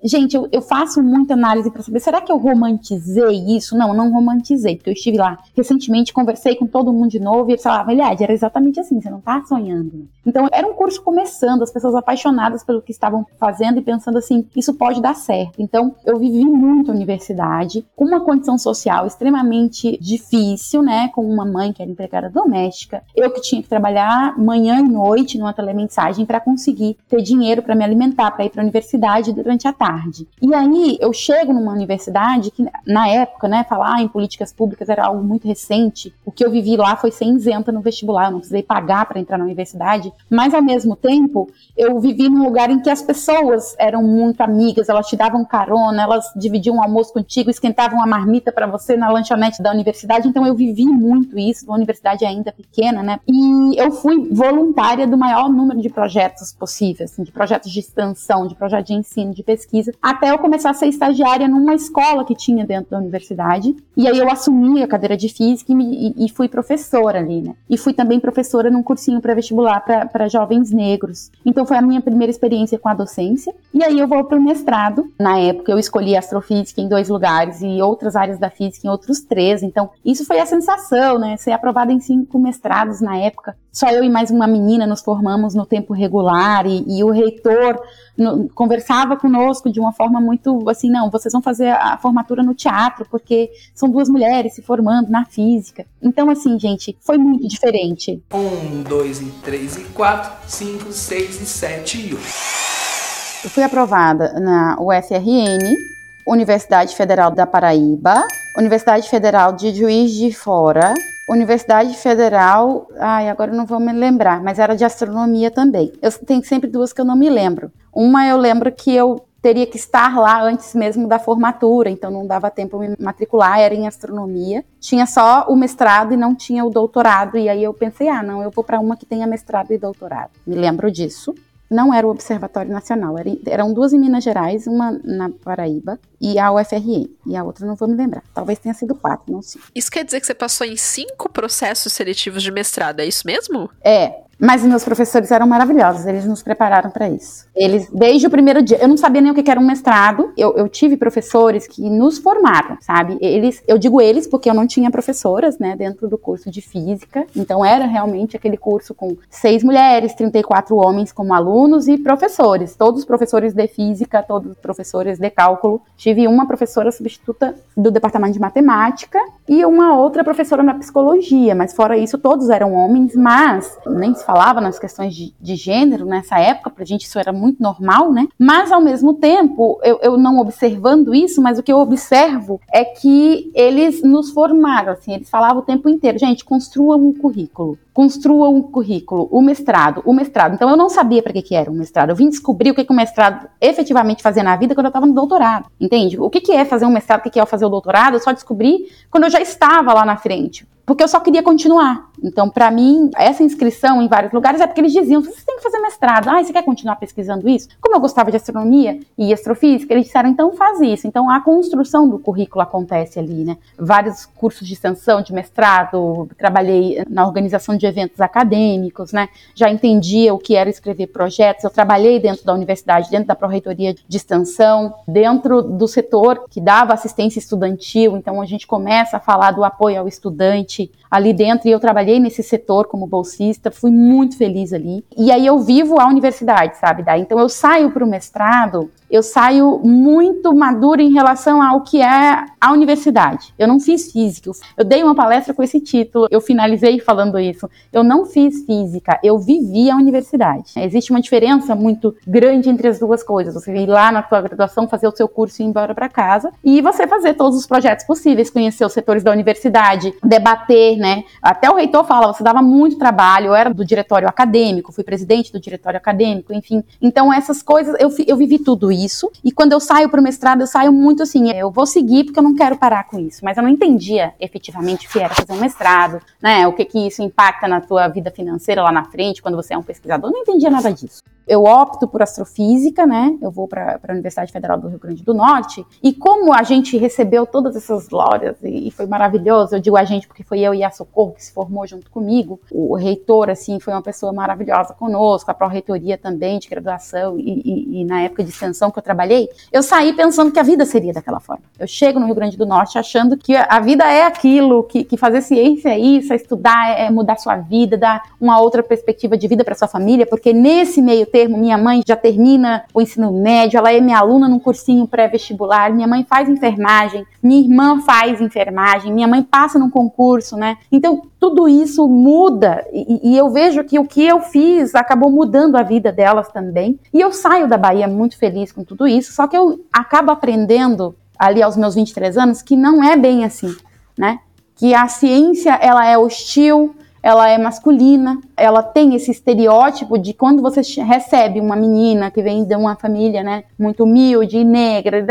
gente, eu, eu, faço muita análise para saber, será que eu romantizei isso? Não, não romantizei, porque eu estive lá recentemente, conversei com todo mundo de novo e eles falavam, aliás, era exatamente assim, você não está sonhando. Então, era um curso começando, as pessoas apaixonadas pelo que estavam fazendo e pensando assim, isso pode dar certo. Então, eu vivi muito a universidade, com uma condição social extremamente difícil, né, com uma mãe que era empregada doméstica, eu que tinha que trabalhar manhã e noite numa telemensagem para conseguir ter dinheiro para me alimentar, para ir para a universidade durante a tarde. E aí eu chego numa universidade que na época, né, falar em políticas públicas era algo muito recente. O que eu vivi lá foi ser isenta no vestibular, eu não precisei pagar para entrar na universidade, mas ao mesmo tempo eu vivi num lugar em que as pessoas eram muito amigas, elas te davam carona, elas dividiam o almoço contigo, esquentavam uma marmita para você na lanchonete da universidade, então eu vivi vi muito isso, uma universidade ainda pequena, né? E eu fui voluntária do maior número de projetos possíveis, assim, de projetos de extensão, de projetos de ensino, de pesquisa, até eu começar a ser estagiária numa escola que tinha dentro da universidade. E aí eu assumi a cadeira de física e, e, fui professora ali, né? E fui também professora num cursinho pré-vestibular para jovens negros. Então foi a minha primeira experiência com a docência. E aí eu vou para o mestrado. Na época eu escolhi astrofísica em dois lugares e outras áreas da física em outros três. Então isso foi a sensação, né? Ser aprovada em cinco mestrados na época. Só eu e mais uma menina nos formamos no tempo regular e, e o reitor no, conversava conosco de uma forma muito assim, não, vocês vão fazer a formatura no teatro porque são duas mulheres se formando na física. Então, assim, gente, foi muito diferente. Um, dois, e três, e quatro, cinco, seis, e sete e oito. Eu fui aprovada na UFRN, Universidade Federal da Paraíba, Universidade Federal de Juiz de Fora, Universidade Federal, ai, agora não vou me lembrar, mas era de astronomia também. Eu tenho sempre duas que eu não me lembro. Uma eu lembro que eu teria que estar lá antes mesmo da formatura, então não dava tempo me matricular, era em astronomia. Tinha só o mestrado e não tinha o doutorado, e aí eu pensei, ah, não, eu vou para uma que tenha mestrado e doutorado. Me lembro disso. Não era o Observatório Nacional, era, eram duas em Minas Gerais, uma na Paraíba e a UFRN. E a outra não vou me lembrar. Talvez tenha sido quatro, não sei. Isso quer dizer que você passou em cinco processos seletivos de mestrado, é isso mesmo? É, mas meus professores eram maravilhosos, eles nos prepararam para isso. Eles, desde o primeiro dia, eu não sabia nem o que era um mestrado, eu, eu, tive professores que nos formaram, sabe? Eles, eu digo eles porque eu não tinha professoras, né, dentro do curso de física, então era realmente aquele curso com seis mulheres, 34 homens como alunos e professores, todos professores de física, todos professores de cálculo. Tive uma professora substituta do departamento de matemática e uma outra professora na psicologia, mas fora isso, todos eram homens, mas nem se falava nas questões de, de gênero nessa época, pra gente isso era muito normal, né? Mas ao mesmo tempo, eu, eu não observando isso, mas o que eu observo é que eles nos formaram, assim, eles falavam o tempo inteiro, gente, construa um currículo construa um currículo, o mestrado, o mestrado. Então eu não sabia para que, que era um mestrado. Eu vim descobrir o que, que o mestrado efetivamente fazia na vida quando eu estava no doutorado. Entende? O que, que é fazer um mestrado, o que, que é fazer o doutorado, eu só descobri quando eu já estava lá na frente porque eu só queria continuar. Então, para mim, essa inscrição em vários lugares é porque eles diziam: você tem que fazer mestrado. Ah, você quer continuar pesquisando isso? Como eu gostava de astronomia e astrofísica, eles disseram: então faz isso. Então, a construção do currículo acontece ali, né? Vários cursos de extensão, de mestrado, trabalhei na organização de eventos acadêmicos, né? Já entendia o que era escrever projetos. Eu trabalhei dentro da universidade, dentro da pró-reitoria de extensão, dentro do setor que dava assistência estudantil. Então, a gente começa a falar do apoio ao estudante ali dentro e eu trabalhei nesse setor como bolsista, fui muito feliz ali. E aí eu vivo a universidade, sabe? Daí então eu saio para o mestrado eu saio muito madura em relação ao que é a universidade. Eu não fiz física. Eu dei uma palestra com esse título, eu finalizei falando isso. Eu não fiz física, eu vivi a universidade. Existe uma diferença muito grande entre as duas coisas. Você ir lá na sua graduação, fazer o seu curso e ir embora para casa, e você fazer todos os projetos possíveis, conhecer os setores da universidade, debater, né? Até o reitor fala, você dava muito trabalho, eu era do diretório acadêmico, fui presidente do diretório acadêmico, enfim. Então essas coisas, eu, eu vivi tudo isso isso. E quando eu saio para o mestrado, eu saio muito assim, eu vou seguir porque eu não quero parar com isso. Mas eu não entendia efetivamente o que era fazer um mestrado, né? O que que isso impacta na tua vida financeira lá na frente, quando você é um pesquisador. Eu não entendia nada disso eu opto por astrofísica, né? Eu vou para a Universidade Federal do Rio Grande do Norte. E como a gente recebeu todas essas glórias e, e, foi maravilhoso, eu digo a gente porque foi eu e a Socorro que se formou junto comigo. O reitor, assim, foi uma pessoa maravilhosa conosco, a pró-reitoria também de graduação e, e, e, na época de extensão que eu trabalhei. Eu saí pensando que a vida seria daquela forma. Eu chego no Rio Grande do Norte achando que a vida é aquilo, que, que fazer ciência é isso, é estudar, é mudar sua vida, dar uma outra perspectiva de vida para sua família, porque nesse meio termo, minha mãe já termina o ensino médio, ela é minha aluna num cursinho pré-vestibular, minha mãe faz enfermagem, minha irmã faz enfermagem, minha mãe passa num concurso, né? Então, tudo isso muda e, e eu vejo que o que eu fiz acabou mudando a vida delas também. E eu saio da Bahia muito feliz com tudo isso, só que eu acabo aprendendo ali aos meus 23 anos que não é bem assim, né? Que a ciência ela é hostil, ela é masculina, ela tem esse estereótipo de quando você recebe uma menina que vem de uma família, né, muito humilde e negra,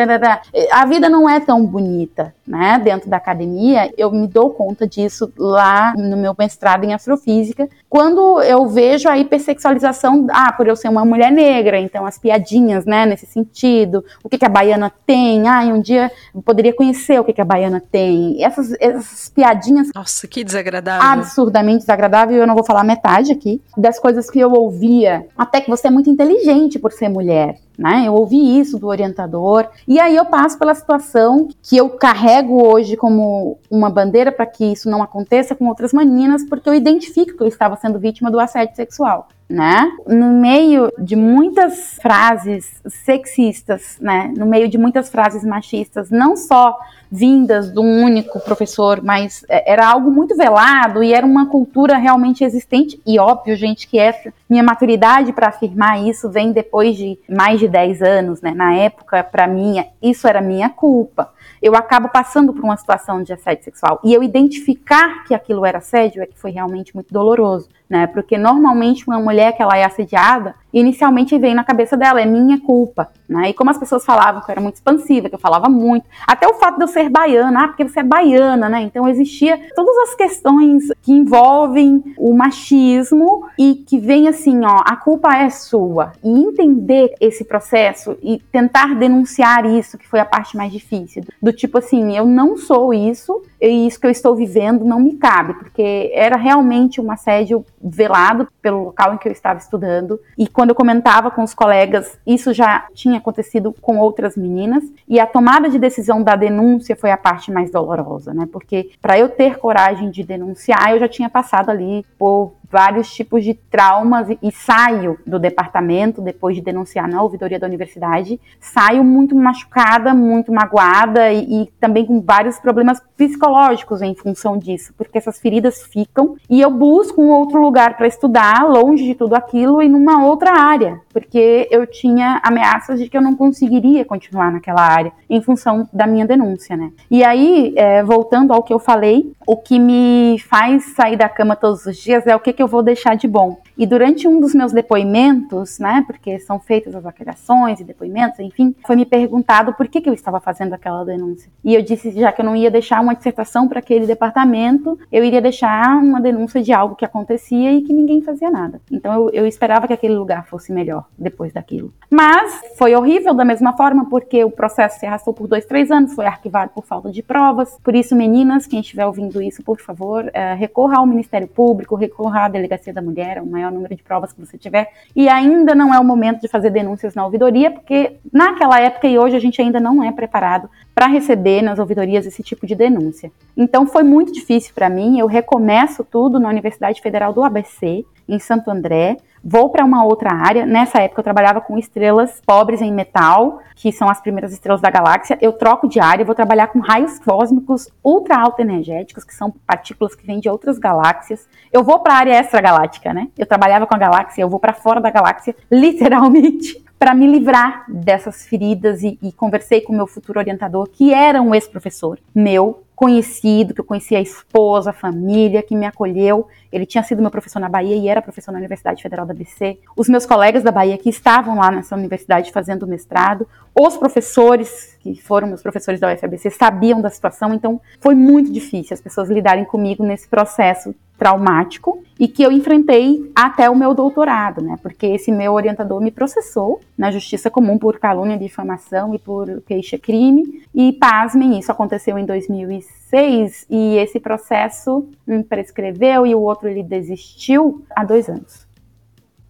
a vida não é tão bonita, né, dentro da academia. Eu me dou conta disso lá no meu mestrado em astrofísica, quando eu vejo a hipersexualização, ah, por eu ser uma mulher negra, então as piadinhas, né, nesse sentido, o que, que a baiana tem, ah, um dia eu poderia conhecer o que, que a baiana tem, essas, essas piadinhas. Nossa, que desagradável. Absurdamente desagradável, eu não vou falar metade aqui, das coisas que eu ouvia, até que você é muito inteligente por ser mulher. Né? Eu ouvi isso do orientador, e aí eu passo pela situação que eu carrego hoje como uma bandeira para que isso não aconteça com outras meninas, porque eu identifico que eu estava sendo vítima do assédio sexual né? No meio de muitas frases sexistas, né? No meio de muitas frases machistas, não só vindas de um único professor, mas é, era algo muito velado e era uma cultura realmente existente. E óbvio, gente, que essa minha maturidade para afirmar isso vem depois de mais de 10 anos, né? Na época, para mim, isso era minha culpa eu acabo passando por uma situação de assédio sexual. E eu identificar que aquilo era assédio é que foi realmente muito doloroso, né? Porque normalmente uma mulher que ela é assediada, inicialmente vem na cabeça dela, é minha culpa, né? E como as pessoas falavam que eu era muito expansiva, que eu falava muito, até o fato de eu ser baiana, ah, porque você é baiana, né? Então existia todas as questões que envolvem o machismo e que vem assim, ó, a culpa é sua. E entender esse processo e tentar denunciar isso, que foi a parte mais difícil. Do tipo assim, eu não sou isso, e isso que eu estou vivendo não me cabe, porque era realmente um assédio velado pelo local em que eu estava estudando. E quando eu comentava com os colegas, isso já tinha acontecido com outras meninas. E a tomada de decisão da denúncia foi a parte mais dolorosa, né? Porque para eu ter coragem de denunciar, eu já tinha passado ali por vários tipos de traumas e, saio do departamento depois de denunciar na ouvidoria da universidade, saio muito machucada, muito magoada e, e também com vários problemas psicológicos em função disso, porque essas feridas ficam e eu busco um outro lugar para estudar, longe de tudo aquilo e numa outra área, porque eu tinha ameaças de que eu não conseguiria continuar naquela área em função da minha denúncia, né? E aí, é, voltando ao que eu falei, o que me faz sair da cama todos os dias é o que, que eu vou deixar de bom. E durante um dos meus depoimentos, né, porque são feitas as avaliações e depoimentos, enfim, foi me perguntado por que, que eu estava fazendo aquela denúncia. E eu disse já que eu não ia deixar uma dissertação para aquele departamento, eu iria deixar uma denúncia de algo que acontecia e que ninguém fazia nada. Então eu, eu esperava que aquele lugar fosse melhor depois daquilo. Mas foi horrível da mesma forma, porque o processo se arrastou por dois, três anos, foi arquivado por falta de provas. Por isso, meninas, quem estiver ouvindo isso, por favor, é, recorra ao Ministério Público, recorra Delegacia da Mulher, o maior número de provas que você tiver, e ainda não é o momento de fazer denúncias na ouvidoria, porque naquela época e hoje a gente ainda não é preparado para receber nas ouvidorias esse tipo de denúncia. Então foi muito difícil para mim, eu recomeço tudo na Universidade Federal do ABC, em Santo André, vou para uma outra área. Nessa época eu trabalhava com estrelas pobres em metal, que são as primeiras estrelas da galáxia. Eu troco de área, vou trabalhar com raios cósmicos ultra alta energéticos, que são partículas que vêm de outras galáxias. Eu vou para a área extragaláctica, né? Eu trabalhava com a galáxia, eu vou para fora da galáxia, literalmente. Para me livrar dessas feridas e, e conversei com meu futuro orientador, que era um ex-professor meu, conhecido, que eu conhecia a esposa, a família, que me acolheu. Ele tinha sido meu professor na Bahia e era professor na Universidade Federal da BC. Os meus colegas da Bahia que estavam lá nessa universidade fazendo mestrado, os professores que foram meus professores da UFABC sabiam da situação, então foi muito difícil as pessoas lidarem comigo nesse processo traumático e que eu enfrentei até o meu doutorado, né? Porque esse meu orientador me processou na justiça comum por calúnia, difamação e por queixa-crime. E pasmem, isso aconteceu em 2006 e esse processo prescreveu e o outro ele desistiu há dois anos.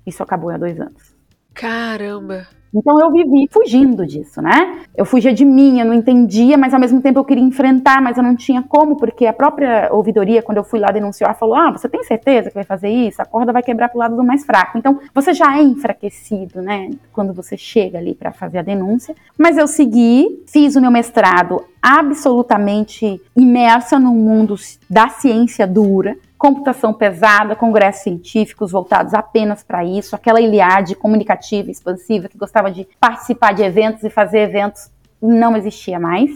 Isso acabou há dois anos. Caramba! Então eu vivi fugindo disso, né? Eu fugia de mim, eu não entendia, mas ao mesmo tempo eu queria enfrentar, mas eu não tinha como, porque a própria ouvidoria, quando eu fui lá denunciar, falou: Ah, você tem certeza que vai fazer isso? A corda vai quebrar pro lado do mais fraco. Então você já é enfraquecido, né? Quando você chega ali para fazer a denúncia. Mas eu segui, fiz o meu mestrado absolutamente imersa no mundo da ciência dura computação pesada, congressos científicos voltados apenas para isso, aquela Iliade comunicativa, expansiva, que gostava de participar de eventos e fazer eventos, não existia mais.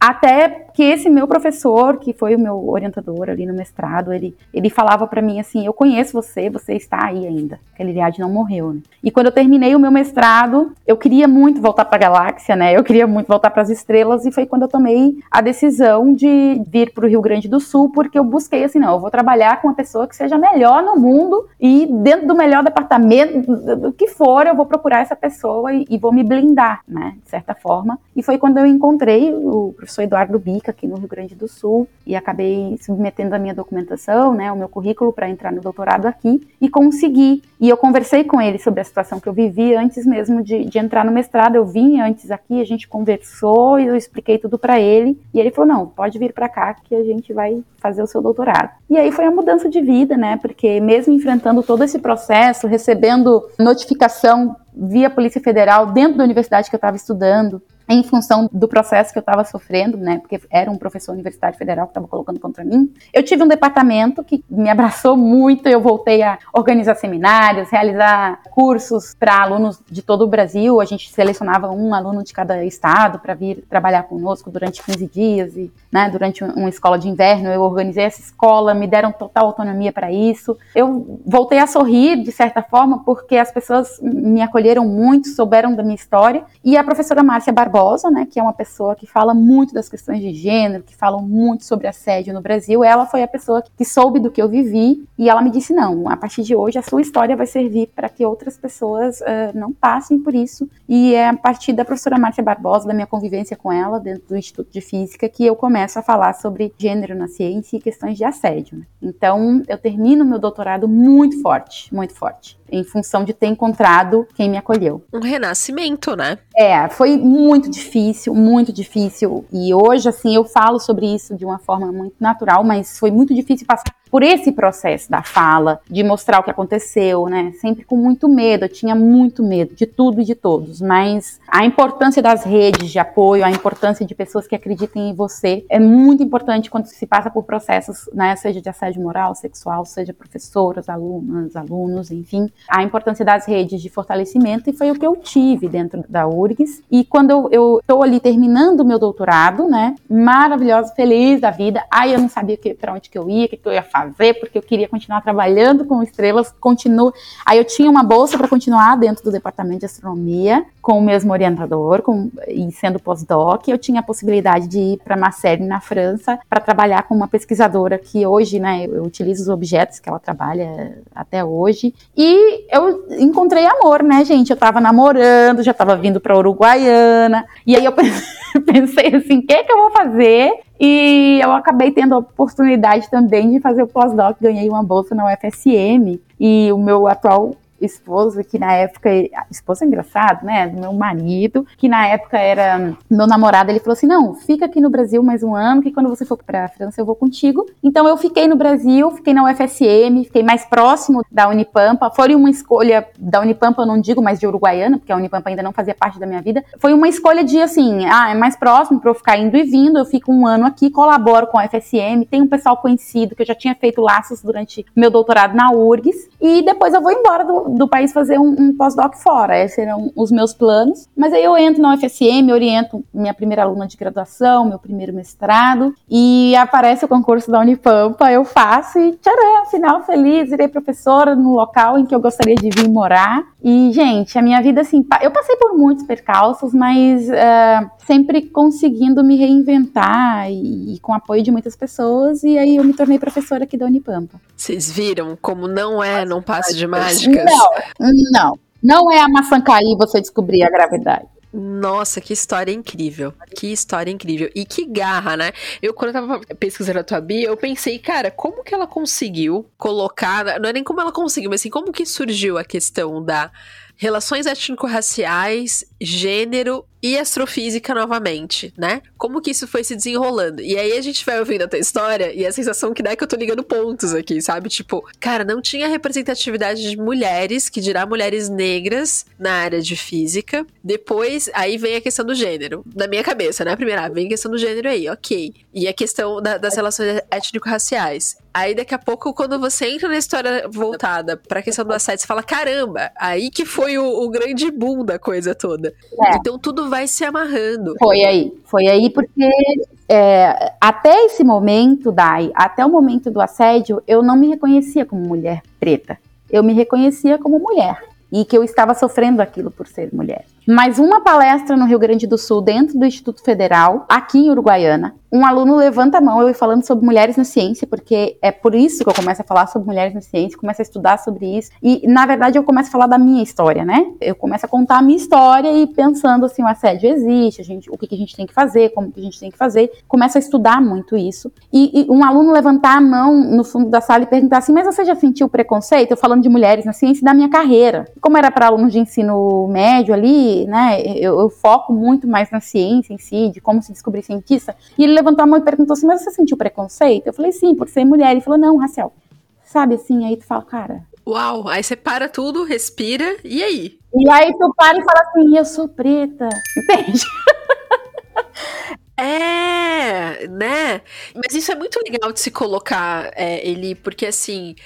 Até que esse meu professor, que foi o meu orientador ali no mestrado, ele, ele falava para mim assim: Eu conheço você, você está aí ainda. Aquele Iliade não morreu, né? E quando eu terminei o meu mestrado, eu queria muito voltar para a galáxia, né? Eu queria muito voltar para as estrelas, e foi quando eu tomei a decisão de vir para o Rio Grande do Sul, porque eu busquei assim: não, eu vou trabalhar com uma pessoa que seja melhor no mundo e dentro do melhor departamento, do que for, eu vou procurar essa pessoa e, e vou me blindar, né? De certa forma. E foi quando eu encontrei o professor Eduardo Bica, aqui no Rio Grande do Sul, e acabei submetendo a minha documentação, né, o meu currículo para entrar no doutorado aqui, e consegui. E eu conversei com ele sobre a situação que eu vivi antes mesmo de, de entrar no mestrado. Eu vim antes aqui, a gente conversou e eu expliquei tudo para ele, e ele falou: não, pode vir para cá que a gente vai fazer o seu doutorado. E aí foi a mudança de vida, né, porque mesmo enfrentando todo esse processo, recebendo notificação via Polícia Federal dentro da universidade que eu estava estudando, em função do processo que eu estava sofrendo, né, porque era um professor universitário federal que estava colocando contra mim. Eu tive um departamento que me abraçou muito, eu voltei a organizar seminários, realizar cursos para alunos de todo o Brasil, a gente selecionava um aluno de cada estado para vir trabalhar conosco durante 15 dias e, né, durante uma escola de inverno, eu organizei essa escola, me deram total autonomia para isso. Eu voltei a sorrir de certa forma porque as pessoas me acolheram muito, souberam da minha história e a professora Márcia Barbosa né, que é uma pessoa que fala muito das questões de gênero, que fala muito sobre assédio no Brasil, ela foi a pessoa que soube do que eu vivi e ela me disse: não, a partir de hoje a sua história vai servir para que outras pessoas uh, não passem por isso. E é a partir da professora Márcia Barbosa, da minha convivência com ela dentro do Instituto de Física, que eu começo a falar sobre gênero na ciência e questões de assédio. Né? Então, eu termino meu doutorado muito forte, muito forte em função de ter encontrado quem me acolheu. Um renascimento, né? É, foi muito difícil, muito difícil. E hoje, assim, eu falo sobre isso de uma forma muito natural, mas foi muito difícil passar por esse processo da fala, de mostrar o que aconteceu, né? Sempre com muito medo, eu tinha muito medo de tudo e de todos, mas a importância das redes de apoio, a importância de pessoas que acreditem em você é muito importante quando se passa por processos, né, seja de assédio moral, sexual, seja professoras, alunas, alunos, enfim, a importância das redes de fortalecimento e foi o que eu tive dentro da URGS. E quando eu estou ali terminando o meu doutorado, né, maravilhosa, feliz da vida, aí eu não sabia para onde que eu ia, o que, que eu ia fazer porque eu queria continuar trabalhando com estrelas, continuo. Aí eu tinha uma bolsa para continuar dentro do departamento de astronomia, com o mesmo orientador, com, e sendo pós-doc, eu tinha a possibilidade de ir para Marseille, na França, para trabalhar com uma pesquisadora que hoje, né, eu utilizo os objetos que ela trabalha até hoje. E eu encontrei amor, né, gente? Eu estava namorando, já estava vindo para Uruguaiana, e aí eu pensei assim, o que, que eu vou fazer? E eu acabei tendo a oportunidade também de fazer o pós-doc, ganhei uma bolsa na UFSM e o meu atual esposo, que na época, esposo é engraçado, né, meu marido, que na época era meu namorado, ele falou assim, não, fica aqui no Brasil mais um ano, que quando você for pra França eu vou contigo. Então eu fiquei no Brasil, fiquei na UFSM, fiquei mais próximo da Unipampa, foi uma escolha da Unipampa, eu não digo mais de Uruguaiana, porque a Unipampa ainda não fazia parte da minha vida, foi uma escolha de assim, ah, é mais próximo para eu ficar indo e vindo, eu fico um ano aqui, colaboro com a UFSM, tem um pessoal conhecido que eu já tinha feito laços durante meu doutorado na URGS, e depois eu vou embora do, do país fazer um, um pós-doc fora. Esses eram os meus planos. Mas aí eu entro na UFSM, oriento minha primeira aluna de graduação, meu primeiro mestrado, e aparece o concurso da Unipampa, eu faço e tcharam, final feliz, irei professora no local em que eu gostaria de vir morar. E, gente, a minha vida, assim, eu passei por muitos percalços, mas uh, sempre conseguindo me reinventar e, e, com apoio de muitas pessoas, e aí eu me tornei professora aqui da Unipampa. Vocês viram como não é num passe de mágicas? Não, não. Não é a maçã cair você descobrir a gravidade. Nossa, que história incrível. Que história incrível. E que garra, né? Eu, quando eu tava pesquisando a tua Bia, eu pensei, cara, como que ela conseguiu colocar. Não é nem como ela conseguiu, mas assim, como que surgiu a questão da relações étnico-raciais, gênero e astrofísica novamente, né? Como que isso foi se desenrolando? E aí a gente vai ouvindo a tua história e a sensação que dá é que eu tô ligando pontos aqui, sabe? Tipo, cara, não tinha representatividade de mulheres, que dirá mulheres negras na área de física. Depois, aí vem a questão do gênero. Na minha cabeça, né? Primeiro, ah, vem a questão do gênero aí, ok. E a questão da, das relações étnico-raciais. Aí daqui a pouco, quando você entra na história voltada pra questão do assédio, você fala, caramba, aí que foi o, o grande boom da coisa toda. É. Então tudo vai se amarrando. Foi aí, foi aí porque é, até esse momento, Dai, até o momento do assédio, eu não me reconhecia como mulher preta. Eu me reconhecia como mulher e que eu estava sofrendo aquilo por ser mulher. Mas uma palestra no Rio Grande do Sul, dentro do Instituto Federal, aqui em Uruguaiana, um aluno levanta a mão, eu falando sobre mulheres na ciência, porque é por isso que eu começo a falar sobre mulheres na ciência, começo a estudar sobre isso. E, na verdade, eu começo a falar da minha história, né? Eu começo a contar a minha história e pensando assim, o assédio existe, a gente, o que, que a gente tem que fazer, como que a gente tem que fazer. Começo a estudar muito isso. E, e um aluno levantar a mão no fundo da sala e perguntar assim, mas você já sentiu preconceito? Eu falando de mulheres na ciência da minha carreira. Como era para alunos de ensino médio ali, né? Eu, eu foco muito mais na ciência em si, de como se descobrir cientista. E ele levantou a mão e perguntou assim: Mas você sentiu preconceito? Eu falei: Sim, por ser mulher. Ele falou: Não, Raciel. Sabe assim? Aí tu fala: Cara. Uau, aí você para tudo, respira, e aí? E aí tu para e fala assim: Eu sou preta. Entende? É, né? Mas isso é muito legal de se colocar, é, ele, porque assim,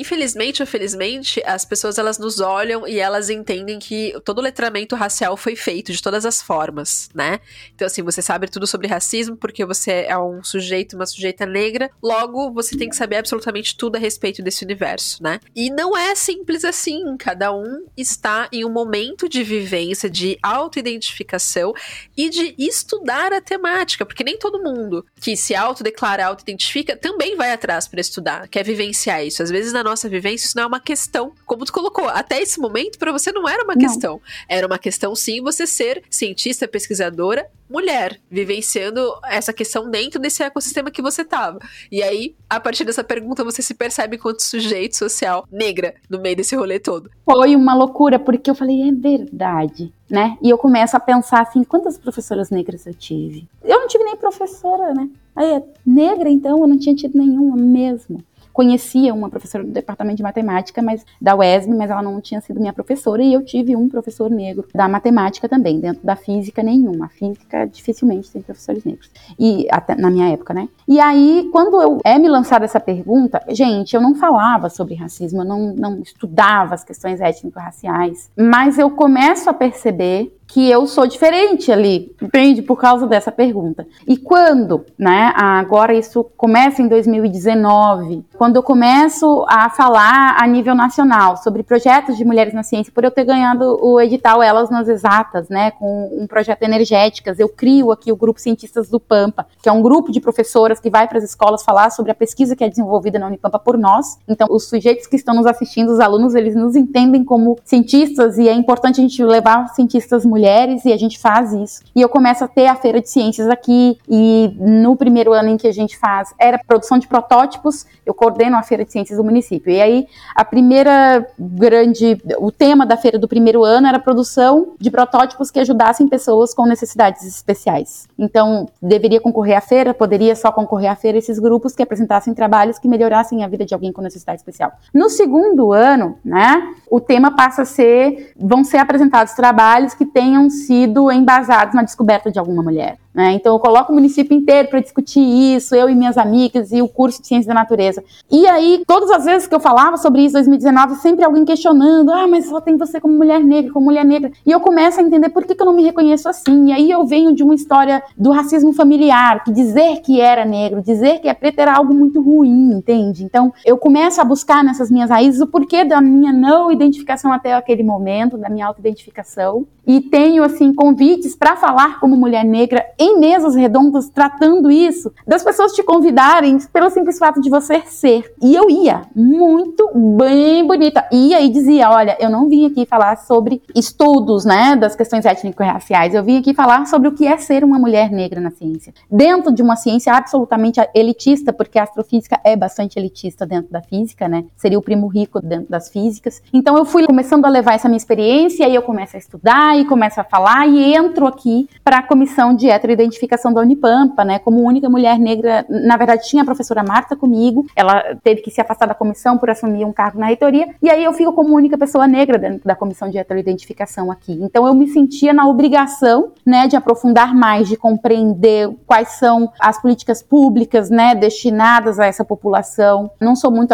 infelizmente ou felizmente, as pessoas elas nos olham e elas entendem que todo o letramento racial foi feito de todas as formas, né? Então, assim, você sabe tudo sobre racismo porque você é um sujeito, uma sujeita negra, logo você tem que saber absolutamente tudo a respeito desse universo, né? E não é simples assim, cada um está em um momento de vivência, de autoidentificação e de estudar a temática, porque nem todo mundo que se autodeclara, autoidentifica, também vai atrás para estudar, quer vivenciar isso. Às vezes na nossa vivência isso não é uma questão, como tu colocou, até esse momento para você não era uma não. questão. Era uma questão sim você ser cientista, pesquisadora, mulher, vivenciando essa questão dentro desse ecossistema que você tava. E aí, a partir dessa pergunta, você se percebe quanto sujeito social negra no meio desse rolê todo. Foi uma loucura, porque eu falei, é verdade, né? E eu começo a pensar assim, quantas professoras negras eu tive? Eu não tive nem professora, né? Aí, negra, então, eu não tinha tido nenhuma mesmo conhecia uma professora do departamento de matemática, mas da UESM, mas ela não tinha sido minha professora, e eu tive um professor negro da matemática também, dentro da física nenhuma. A física dificilmente tem professores negros. E até na minha época, né? E aí, quando eu é me lançada essa pergunta, gente, eu não falava sobre racismo, eu não, não estudava as questões étnico-raciais, mas eu começo a perceber que eu sou diferente ali, entende? Por causa dessa pergunta. E quando, né? Agora isso começa em 2019, quando eu começo a falar a nível nacional sobre projetos de mulheres na ciência, por eu ter ganhado o edital Elas nas Exatas, né? Com um projeto Energéticas, eu crio aqui o grupo Cientistas do Pampa, que é um grupo de professoras que vai para as escolas falar sobre a pesquisa que é desenvolvida na Unipampa por nós. Então, os sujeitos que estão nos assistindo, os alunos, eles nos entendem como cientistas e é importante a gente levar cientistas mulheres e a gente faz isso. E eu começo a ter a feira de ciências aqui e no primeiro ano em que a gente faz era produção de protótipos, eu coordeno a feira de ciências do município. E aí a primeira grande, o tema da feira do primeiro ano era produção de protótipos que ajudassem pessoas com necessidades especiais. Então deveria concorrer à feira, poderia só concorrer à feira esses grupos que apresentassem trabalhos que melhorassem a vida de alguém com necessidade especial. No segundo ano, né, o tema passa a ser, vão ser apresentados trabalhos que têm tenham sido embasados na descoberta de alguma mulher. Né? Então eu coloco o município inteiro para discutir isso, eu e minhas amigas e o curso de ciência da natureza. E aí, todas as vezes que eu falava sobre isso em 2019, sempre alguém questionando: ah, mas só tem você como mulher negra, como mulher negra. E eu começo a entender por que, que eu não me reconheço assim. E aí eu venho de uma história do racismo familiar, que dizer que era negro, dizer que é preto era algo muito ruim, entende? Então eu começo a buscar nessas minhas raízes o porquê da minha não identificação até aquele momento, da minha auto-identificação. E tenho, assim, convites para falar como mulher negra mesas redondas tratando isso, das pessoas te convidarem pelo simples fato de você ser. E eu ia, muito bem bonita. Ia e dizia: olha, eu não vim aqui falar sobre estudos, né, das questões étnico-raciais, eu vim aqui falar sobre o que é ser uma mulher negra na ciência. Dentro de uma ciência absolutamente elitista, porque a astrofísica é bastante elitista dentro da física, né? Seria o primo rico dentro das físicas. Então eu fui começando a levar essa minha experiência, e aí eu começo a estudar e começo a falar e entro aqui para a comissão de heteroidentificação da Unipampa, né, como única mulher negra. Na verdade, tinha a professora Marta comigo, ela teve que se afastar da comissão por assumir um cargo na reitoria, e aí eu fico como única pessoa negra dentro da comissão de heteroidentificação aqui. Então eu me sentia na obrigação, né, de aprofundar mais, de compreender quais são as políticas públicas, né, destinadas a essa população. Não sou muito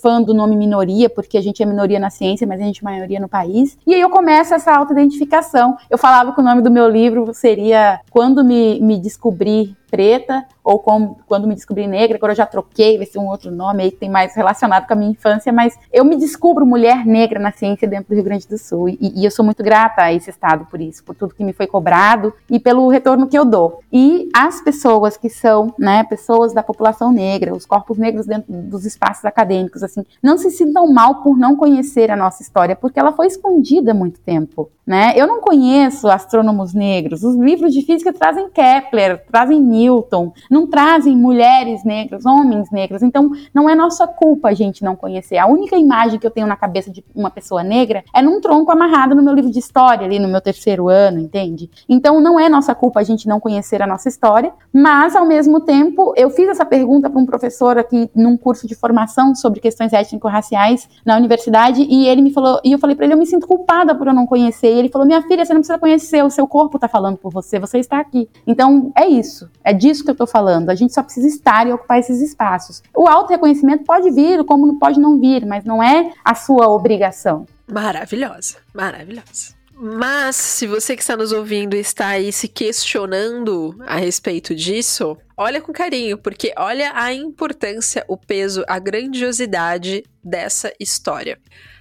fã do nome minoria, porque a gente é minoria na ciência, mas a gente é maioria no país. E aí eu começo essa autoidentificação. Eu falava que o nome do meu livro seria Quando Me, me Descobri Preta, ou com, quando me descobri negra, agora eu já troquei, vai ser um outro nome aí que tem mais relacionado com a minha infância, mas eu me descubro mulher negra na ciência dentro do Rio Grande do Sul, e, e eu sou muito grata a esse estado por isso, por tudo que me foi cobrado e pelo retorno que eu dou. E as pessoas que são, né, pessoas da população negra, os corpos negros dentro dos espaços acadêmicos, assim, não se sintam mal por não conhecer a nossa história, porque ela foi escondida há muito tempo. Né? Eu não conheço astrônomos negros. Os livros de física trazem Kepler, trazem Newton, não trazem mulheres negras, homens negros. Então, não é nossa culpa a gente não conhecer. A única imagem que eu tenho na cabeça de uma pessoa negra é num tronco amarrado no meu livro de história, ali no meu terceiro ano, entende? Então, não é nossa culpa a gente não conhecer a nossa história, mas, ao mesmo tempo, eu fiz essa pergunta para um professor aqui num curso de formação sobre questões étnico-raciais na universidade e ele me falou, e eu falei para ele, eu me sinto culpada por eu não conhecer ele falou: Minha filha, você não precisa conhecer, o seu corpo está falando por você, você está aqui. Então, é isso. É disso que eu estou falando. A gente só precisa estar e ocupar esses espaços. O auto-reconhecimento pode vir, como pode não vir, mas não é a sua obrigação. Maravilhosa, maravilhosa. Mas, se você que está nos ouvindo está aí se questionando a respeito disso, olha com carinho, porque olha a importância, o peso, a grandiosidade dessa história.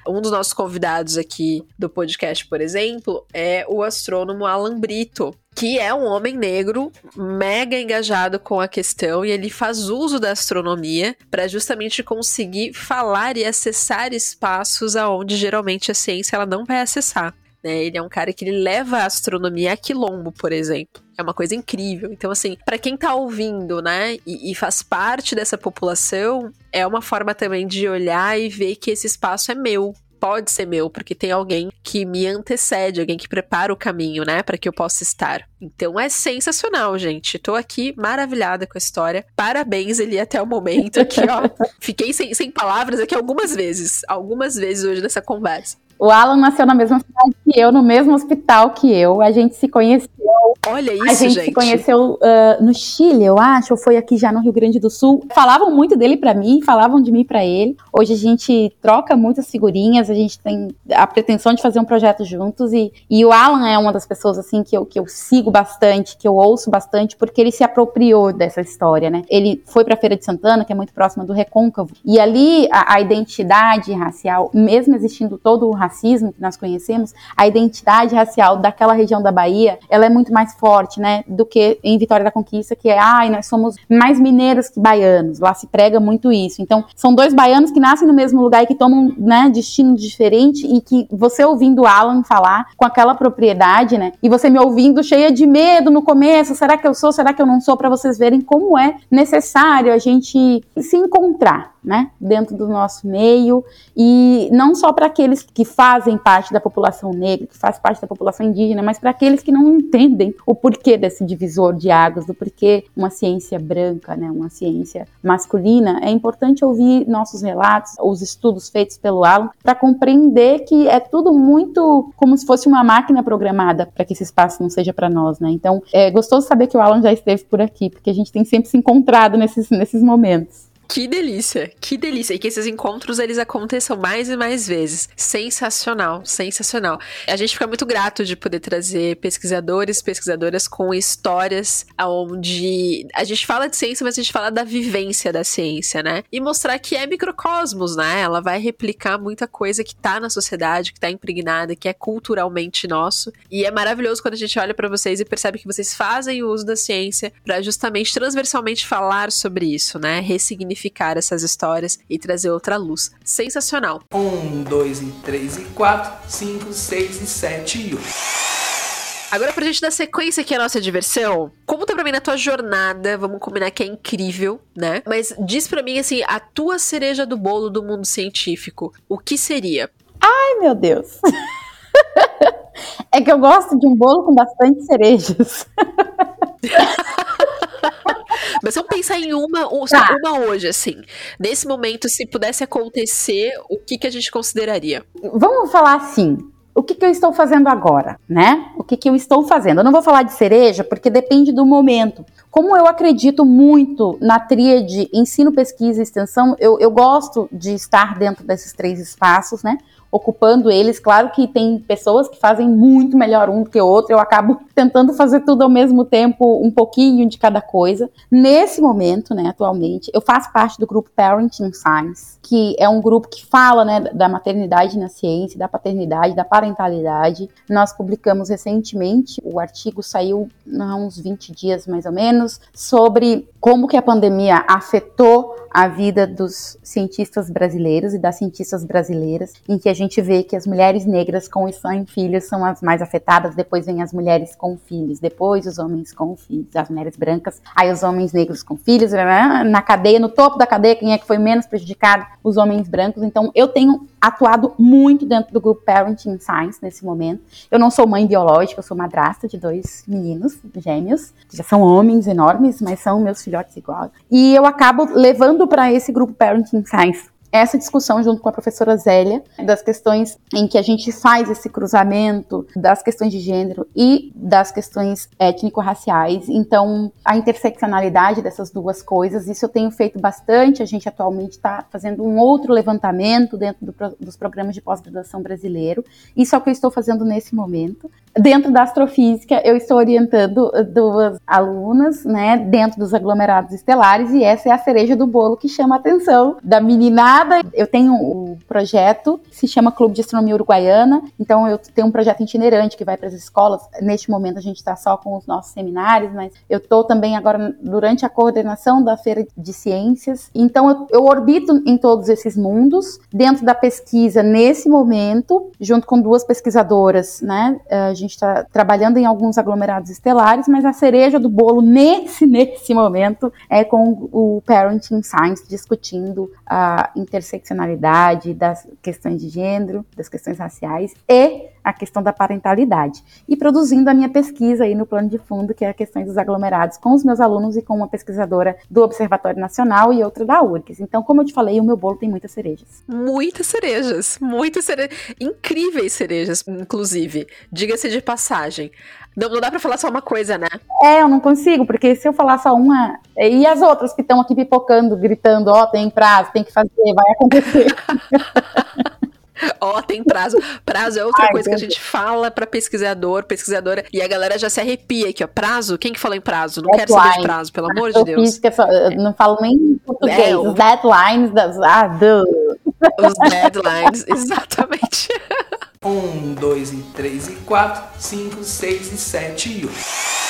Um dos nossos convidados aqui do podcast, por exemplo, é o astrônomo Alan Brito, que é um homem negro mega engajado com a questão e ele faz uso da astronomia para justamente conseguir falar e acessar espaços aonde geralmente a ciência ela não vai acessar. Né? Ele é um cara que ele leva a astronomia a quilombo, por exemplo. É uma coisa incrível. Então, assim, para quem tá ouvindo, né, e, e, faz parte dessa população, é uma forma também de olhar e ver que esse espaço é meu. Pode ser meu, porque tem alguém que me antecede, alguém que prepara o caminho, né, para que eu possa estar. Então é sensacional, gente. Tô aqui maravilhada com a história. Parabéns, Eli, até o momento aqui, ó. Fiquei sem, sem palavras aqui algumas vezes. Algumas vezes hoje nessa conversa. O Alan nasceu na mesma cidade que eu, no mesmo hospital que eu. A gente se conheceu. Olha isso, a gente. gente. se conheceu uh, no Chile, eu acho, ou foi aqui já no Rio Grande do Sul. Falavam muito dele para mim, falavam de mim para ele. Hoje a gente troca muitas figurinhas, a gente tem a pretensão de fazer um projeto juntos. E, e o Alan é uma das pessoas assim que eu, que eu sigo bastante, que eu ouço bastante, porque ele se apropriou dessa história, né? Ele foi para Feira de Santana, que é muito próxima do Recôncavo, e ali a, a identidade racial, mesmo existindo todo o racismo que nós conhecemos, a identidade racial daquela região da Bahia, ela é muito mais forte, né, do que em Vitória da Conquista, que é, ai, nós somos mais mineiros que baianos. Lá se prega muito isso. Então, são dois baianos que nascem no mesmo lugar e que tomam, né, destino diferente e que você ouvindo Alan falar com aquela propriedade, né, e você me ouvindo cheia de medo no começo, será que eu sou, será que eu não sou, para vocês verem como é necessário a gente se encontrar, né, dentro do nosso meio e não só para aqueles que fazem parte da população negra, que faz parte da população indígena, mas para aqueles que não entendem o porquê desse divisor de águas, do porquê uma ciência branca, né, uma ciência masculina. É importante ouvir nossos relatos, os estudos feitos pelo Alan, para compreender que é tudo muito como se fosse uma máquina programada para que esse espaço não seja para nós, né? Então, é gostoso saber que o Alan já esteve por aqui, porque a gente tem sempre se encontrado nesses, nesses momentos. Que delícia, que delícia. E que esses encontros eles aconteçam mais e mais vezes. Sensacional, sensacional. A gente fica muito grato de poder trazer pesquisadores, pesquisadoras com histórias onde a gente fala de ciência, mas a gente fala da vivência da ciência, né? E mostrar que é microcosmos, né? Ela vai replicar muita coisa que tá na sociedade, que tá impregnada, que é culturalmente nosso. E é maravilhoso quando a gente olha para vocês e percebe que vocês fazem o uso da ciência para justamente transversalmente falar sobre isso, né? Ressignificar ressignificar essas histórias e trazer outra luz. Sensacional. Um, dois, e três, e quatro, cinco, seis, e sete e oito. Agora, pra gente dar sequência aqui à nossa diversão, conta pra mim na tua jornada, vamos combinar que é incrível, né? Mas diz pra mim, assim, a tua cereja do bolo do mundo científico, o que seria? Ai, meu Deus! é que eu gosto de um bolo com bastante cerejas. Mas vamos pensar em uma, tá. uma hoje, assim. Nesse momento, se pudesse acontecer, o que, que a gente consideraria? Vamos falar assim. O que, que eu estou fazendo agora, né? O que, que eu estou fazendo? Eu não vou falar de cereja, porque depende do momento. Como eu acredito muito na tríade ensino, pesquisa e extensão, eu, eu gosto de estar dentro desses três espaços, né? Ocupando eles. Claro que tem pessoas que fazem muito melhor um do que o outro, eu acabo tentando fazer tudo ao mesmo tempo, um pouquinho de cada coisa. Nesse momento, né, atualmente, eu faço parte do grupo Parenting Science, que é um grupo que fala, né, da maternidade na ciência, da paternidade, da parentalidade. Nós publicamos recentemente, o artigo saiu há uns 20 dias mais ou menos, sobre como que a pandemia afetou a vida dos cientistas brasileiros e das cientistas brasileiras, em que a gente vê que as mulheres negras com e sem filhos são as mais afetadas, depois vem as mulheres com filhos, depois os homens com filhos, as mulheres brancas, aí os homens negros com filhos, na cadeia, no topo da cadeia, quem é que foi menos prejudicado? Os homens brancos. Então, eu tenho atuado muito dentro do grupo Parenting Science nesse momento. Eu não sou mãe biológica, eu sou madrasta de dois meninos gêmeos, que já são homens enormes, mas são meus filhotes iguais. E eu acabo levando para esse grupo Parenting Science essa discussão junto com a professora Zélia, das questões em que a gente faz esse cruzamento das questões de gênero e das questões étnico-raciais. Então, a interseccionalidade dessas duas coisas, isso eu tenho feito bastante. A gente atualmente está fazendo um outro levantamento dentro do, dos programas de pós-graduação brasileiro. Isso é o que eu estou fazendo nesse momento. Dentro da astrofísica, eu estou orientando duas alunas, né, dentro dos aglomerados estelares, e essa é a cereja do bolo que chama a atenção da meninada. Eu tenho um projeto que se chama Clube de Astronomia Uruguaiana, então eu tenho um projeto itinerante que vai para as escolas. Neste momento a gente está só com os nossos seminários, mas eu estou também agora durante a coordenação da Feira de Ciências. Então eu, eu orbito em todos esses mundos. Dentro da pesquisa, nesse momento, junto com duas pesquisadoras, né, a gente gente está trabalhando em alguns aglomerados estelares, mas a cereja do bolo nesse, nesse momento é com o Parenting Science discutindo a interseccionalidade das questões de gênero, das questões raciais e a questão da parentalidade. E produzindo a minha pesquisa aí no plano de fundo, que é a questão dos aglomerados, com os meus alunos e com uma pesquisadora do Observatório Nacional e outra da URGS. Então, como eu te falei, o meu bolo tem muitas cerejas. Muitas cerejas, muitas cerejas. Incríveis cerejas, inclusive. Diga-se de passagem. Não, não dá pra falar só uma coisa, né? É, eu não consigo, porque se eu falar só uma. E as outras que estão aqui pipocando, gritando, ó, oh, tem prazo, tem que fazer, vai acontecer. Ó, oh, tem prazo. Prazo é outra Ai, coisa que a gente fala para pesquisador, pesquisadora, e a galera já se arrepia aqui, ó. Prazo? Quem que fala em prazo? Não quero saber de prazo, pelo amor de Deus. Física, não falo nem em português. É, Os deadlines das. Ah, do. Os deadlines, exatamente. Um, dois e três e quatro, cinco, seis e sete e oito.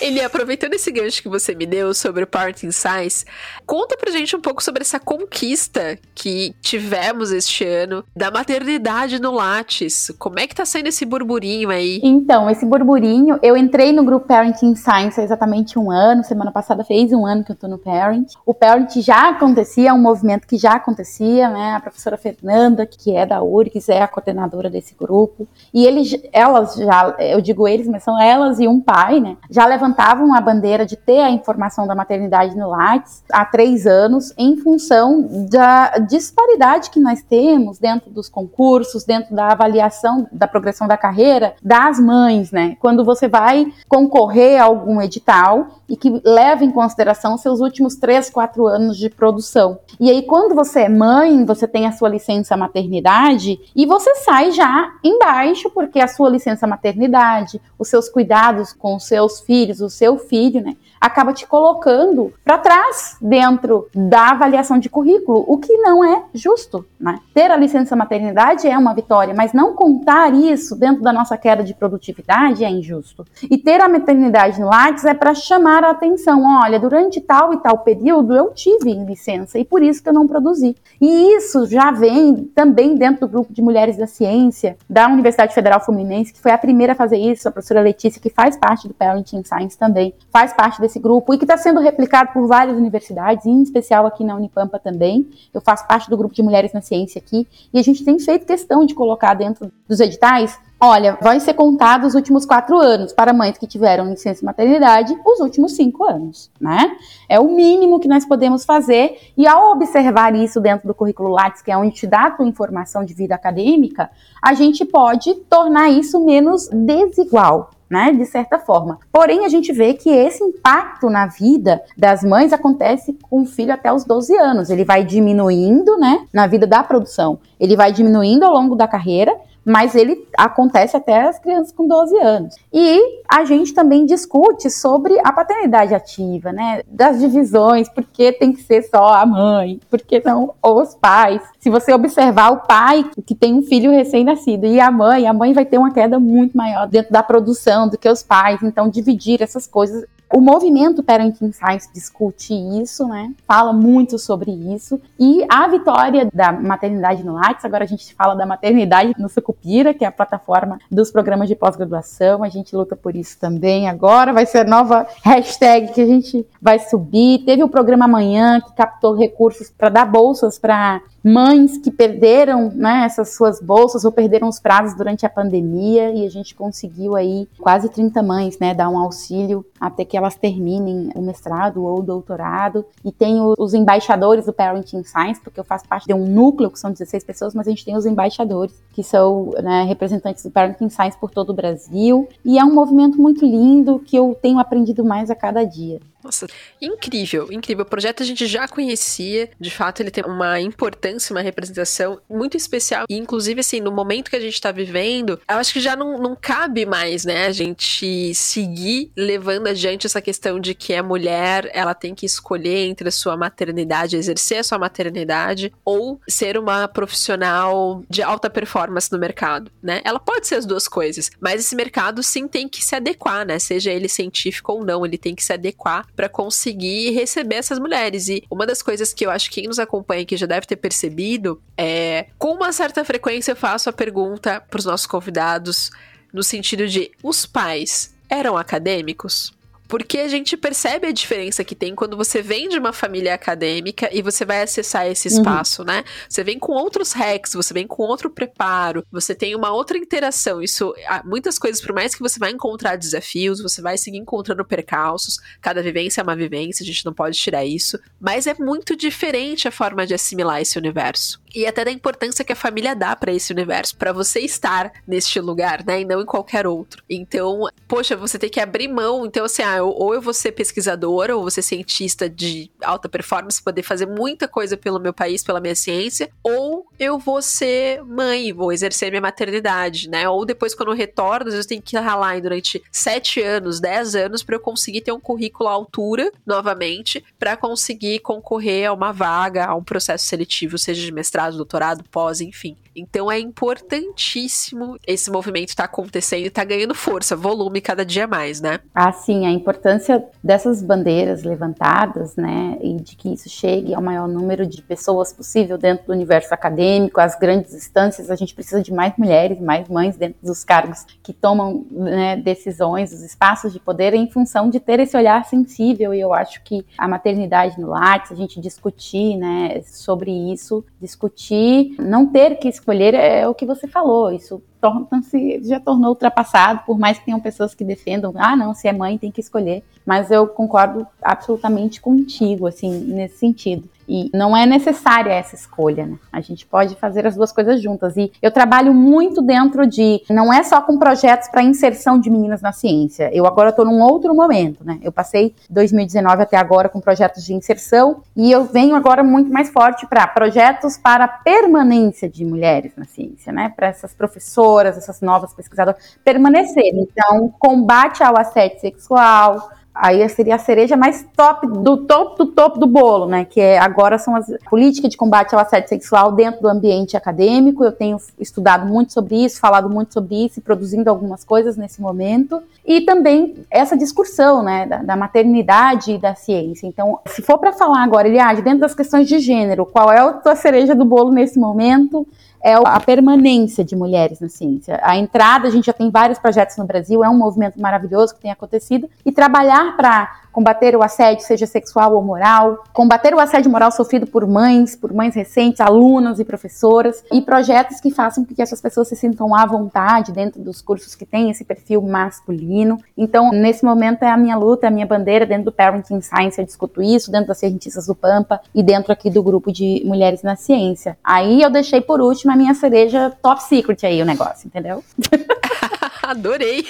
Ele, aproveitando esse gancho que você me deu sobre o Parenting Science, conta pra gente um pouco sobre essa conquista que tivemos este ano da maternidade no Lattes. Como é que tá sendo esse burburinho aí? Então, esse burburinho, eu entrei no grupo Parenting Science há exatamente um ano, semana passada fez um ano que eu tô no Parent. O Parent já acontecia, é um movimento que já acontecia, né? A professora Fernanda, que é da URGS, é a coordenadora desse grupo. E eles, elas já, eu digo eles, mas são elas e um pai, né? Já levantaram levantavam a bandeira de ter a informação da maternidade no Lattes há três anos, em função da disparidade que nós temos dentro dos concursos, dentro da avaliação da progressão da carreira das mães, né? Quando você vai concorrer a algum edital e que leva em consideração seus últimos três, quatro anos de produção. E aí, quando você é mãe, você tem a sua licença maternidade e você sai já embaixo, porque a sua licença maternidade, os seus cuidados com os seus filhos, o seu filho, né, acaba te colocando para trás dentro da avaliação de currículo, o que não é justo, né? Ter a licença maternidade é uma vitória, mas não contar isso dentro da nossa queda de produtividade é injusto. E ter a maternidade no Lattes é para chamar a atenção, olha, durante tal e tal período eu tive licença e por isso que eu não produzi. E isso já vem também dentro do grupo de mulheres da ciência da Universidade Federal Fluminense, que foi a primeira a fazer isso, a professora Letícia, que faz parte do Parenting Science também, faz parte desse grupo e que está sendo replicado por várias universidades, em especial aqui na Unipampa também. Eu faço parte do grupo de mulheres na ciência aqui e a gente tem feito questão de colocar dentro dos editais Olha, vai ser contado os últimos quatro anos para mães que tiveram licença maternidade, os últimos cinco anos, né? É o mínimo que nós podemos fazer e ao observar isso dentro do currículo Lattes, que é onde te dá a tua informação de vida acadêmica, a gente pode tornar isso menos desigual, né, de certa forma. Porém, a gente vê que esse impacto na vida das mães acontece com o filho até os 12 anos. Ele vai diminuindo, né, na vida da produção. Ele vai diminuindo ao longo da carreira mas ele acontece até as crianças com 12 anos. E a gente também discute sobre a paternidade ativa, né? Das divisões, por que tem que ser só a mãe, por que não os pais. Se você observar o pai que tem um filho recém-nascido e a mãe, a mãe vai ter uma queda muito maior dentro da produção do que os pais, então dividir essas coisas o movimento Parenting Science discute isso, né? Fala muito sobre isso. E a vitória da maternidade no Lattes, agora a gente fala da maternidade no Sucupira, que é a plataforma dos programas de pós-graduação. A gente luta por isso também. Agora vai ser a nova hashtag que a gente vai subir. Teve o programa amanhã que captou recursos para dar bolsas para mães que perderam né, essas suas bolsas ou perderam os prazos durante a pandemia e a gente conseguiu aí quase 30 mães né, dar um auxílio até que elas terminem o mestrado ou o doutorado. E tem os embaixadores do Parenting Science, porque eu faço parte de um núcleo que são 16 pessoas, mas a gente tem os embaixadores, que são né, representantes do Parenting Science por todo o Brasil. E é um movimento muito lindo que eu tenho aprendido mais a cada dia. Nossa, incrível, incrível. O projeto a gente já conhecia, de fato ele tem uma importância, uma representação muito especial. E inclusive, assim, no momento que a gente tá vivendo, eu acho que já não, não cabe mais, né, a gente seguir levando adiante essa questão de que a mulher, ela tem que escolher entre a sua maternidade, exercer a sua maternidade, ou ser uma profissional de alta performance no mercado, né? Ela pode ser as duas coisas, mas esse mercado sim tem que se adequar, né? Seja ele científico ou não, ele tem que se adequar para conseguir receber essas mulheres. E uma das coisas que eu acho que quem nos acompanha aqui já deve ter percebido é com uma certa frequência eu faço a pergunta para os nossos convidados no sentido de os pais eram acadêmicos? Porque a gente percebe a diferença que tem quando você vem de uma família acadêmica e você vai acessar esse uhum. espaço, uhum. né? Você vem com outros hacks, você vem com outro preparo, você tem uma outra interação. Isso, muitas coisas, por mais que você vai encontrar desafios, você vai seguir encontrando percalços. Cada vivência é uma vivência, a gente não pode tirar isso. Mas é muito diferente a forma de assimilar esse universo. E até da importância que a família dá para esse universo, para você estar neste lugar, né? E não em qualquer outro. Então, poxa, você tem que abrir mão. Então, assim, ah, ou eu vou ser pesquisadora, ou vou ser cientista de alta performance, poder fazer muita coisa pelo meu país, pela minha ciência, ou eu vou ser mãe, vou exercer minha maternidade, né? Ou depois, quando eu retorno, eu tenho que ralar durante sete anos, dez anos, para eu conseguir ter um currículo à altura, novamente, para conseguir concorrer a uma vaga, a um processo seletivo, seja de mestrado, doutorado, pós, enfim. Então é importantíssimo esse movimento estar tá acontecendo e tá ganhando força, volume cada dia mais, né? Ah, sim, a importância dessas bandeiras levantadas, né, e de que isso chegue ao maior número de pessoas possível dentro do universo acadêmico, as grandes instâncias, a gente precisa de mais mulheres, mais mães dentro dos cargos que tomam né, decisões, os espaços de poder em função de ter esse olhar sensível, e eu acho que a maternidade no Lattes, a gente discutir, né, sobre isso, discutir, não ter que escolher é o que você falou, isso torna-se, já tornou ultrapassado, por mais que tenham pessoas que defendam, ah, não, se é mãe tem que escolher, mas eu concordo absolutamente contigo, assim, nesse sentido. E não é necessária essa escolha, né? A gente pode fazer as duas coisas juntas. E eu trabalho muito dentro de. Não é só com projetos para inserção de meninas na ciência. Eu agora estou num outro momento, né? Eu passei 2019 até agora com projetos de inserção e eu venho agora muito mais forte para projetos para permanência de mulheres na ciência, né? Para essas professoras, essas novas pesquisadoras permanecerem. Então, combate ao assédio sexual aí seria a cereja mais top do topo do topo do bolo, né? Que é, agora são as políticas de combate ao assédio sexual dentro do ambiente acadêmico. Eu tenho estudado muito sobre isso, falado muito sobre isso produzindo algumas coisas nesse momento. E também essa discussão, né, da, da maternidade e da ciência. Então, se for para falar agora, Eliade, dentro das questões de gênero, qual é a tua cereja do bolo nesse momento? É a permanência de mulheres na ciência. A entrada, a gente já tem vários projetos no Brasil, é um movimento maravilhoso que tem acontecido, e trabalhar para combater o assédio, seja sexual ou moral, combater o assédio moral sofrido por mães, por mães recentes, alunas e professoras, e projetos que façam com que essas pessoas se sintam à vontade dentro dos cursos que têm esse perfil masculino. Então, nesse momento é a minha luta, é a minha bandeira dentro do Parenting Science, eu discuto isso, dentro das cientistas do Pampa e dentro aqui do grupo de mulheres na ciência. Aí eu deixei por último a minha cereja top secret aí o negócio, entendeu? Adorei!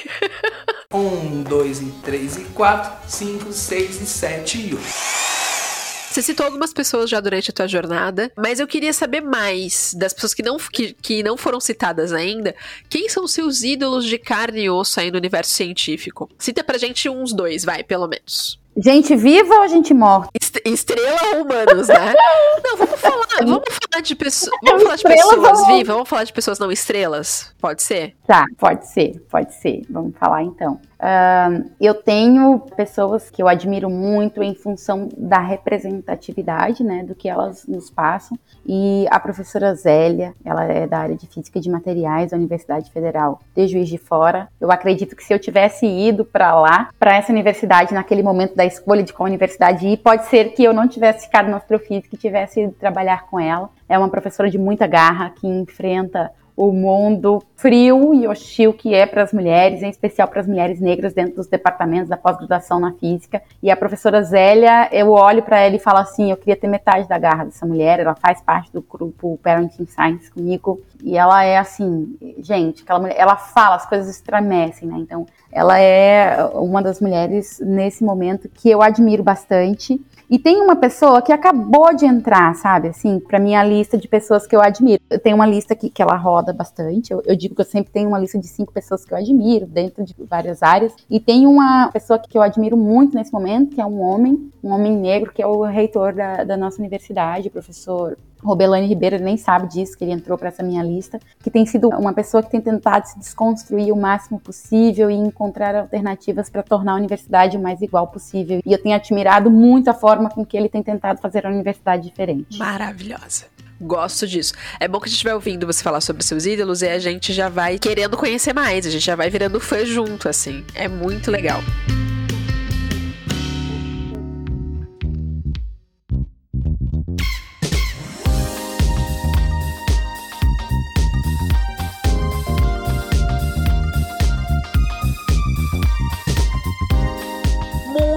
Um, dois, e três, e quatro, cinco, seis, e sete, e oito. Você citou algumas pessoas já durante a tua jornada, mas eu queria saber mais das pessoas que não, que, que não foram citadas ainda. Quem são os seus ídolos de carne e osso aí no universo científico? Cita pra gente uns dois, vai, pelo menos. Gente viva ou gente morta? Estrela ou humanos, né? Não, vamos falar, vamos falar de pessoas. Vamos falar de pessoas vivas, vamos falar de pessoas não estrelas? Pode ser? Tá, pode ser, pode ser. Vamos falar então. Uh, eu tenho pessoas que eu admiro muito em função da representatividade, né, do que elas nos passam. E a professora Zélia, ela é da área de Física de Materiais da Universidade Federal de Juiz de Fora. Eu acredito que se eu tivesse ido para lá, para essa universidade, naquele momento da escolha de qual universidade ir, pode ser que eu não tivesse ficado no astrofísica e tivesse ido trabalhar com ela. É uma professora de muita garra que enfrenta o mundo frio e hostil que é para as mulheres, em especial para as mulheres negras dentro dos departamentos da pós-graduação na física. E a professora Zélia, eu olho para ela e falo assim, eu queria ter metade da garra dessa mulher, ela faz parte do grupo Parenting Science comigo, e ela é assim, gente, aquela mulher, ela fala, as coisas estremecem, né? Então, ela é uma das mulheres nesse momento que eu admiro bastante e tem uma pessoa que acabou de entrar, sabe, assim, para minha lista de pessoas que eu admiro. Eu tenho uma lista aqui que ela roda bastante. Eu, eu, digo que eu sempre tenho uma lista de cinco pessoas que eu admiro, dentro de várias áreas. E tem uma pessoa que eu admiro muito nesse momento, que é um homem, um homem negro, que é o reitor da, da nossa universidade, professor Robelane Ribeiro nem sabe disso, que ele entrou para essa minha lista, que tem sido uma pessoa que tem tentado se desconstruir o máximo possível e encontrar alternativas para tornar a universidade o mais igual possível. E eu tenho admirado muito a forma com que ele tem tentado fazer a universidade diferente. Maravilhosa. Gosto disso. É bom que a gente vai ouvindo você falar sobre seus ídolos e a gente já vai querendo conhecer mais, a gente já vai virando fã junto, assim. É muito legal.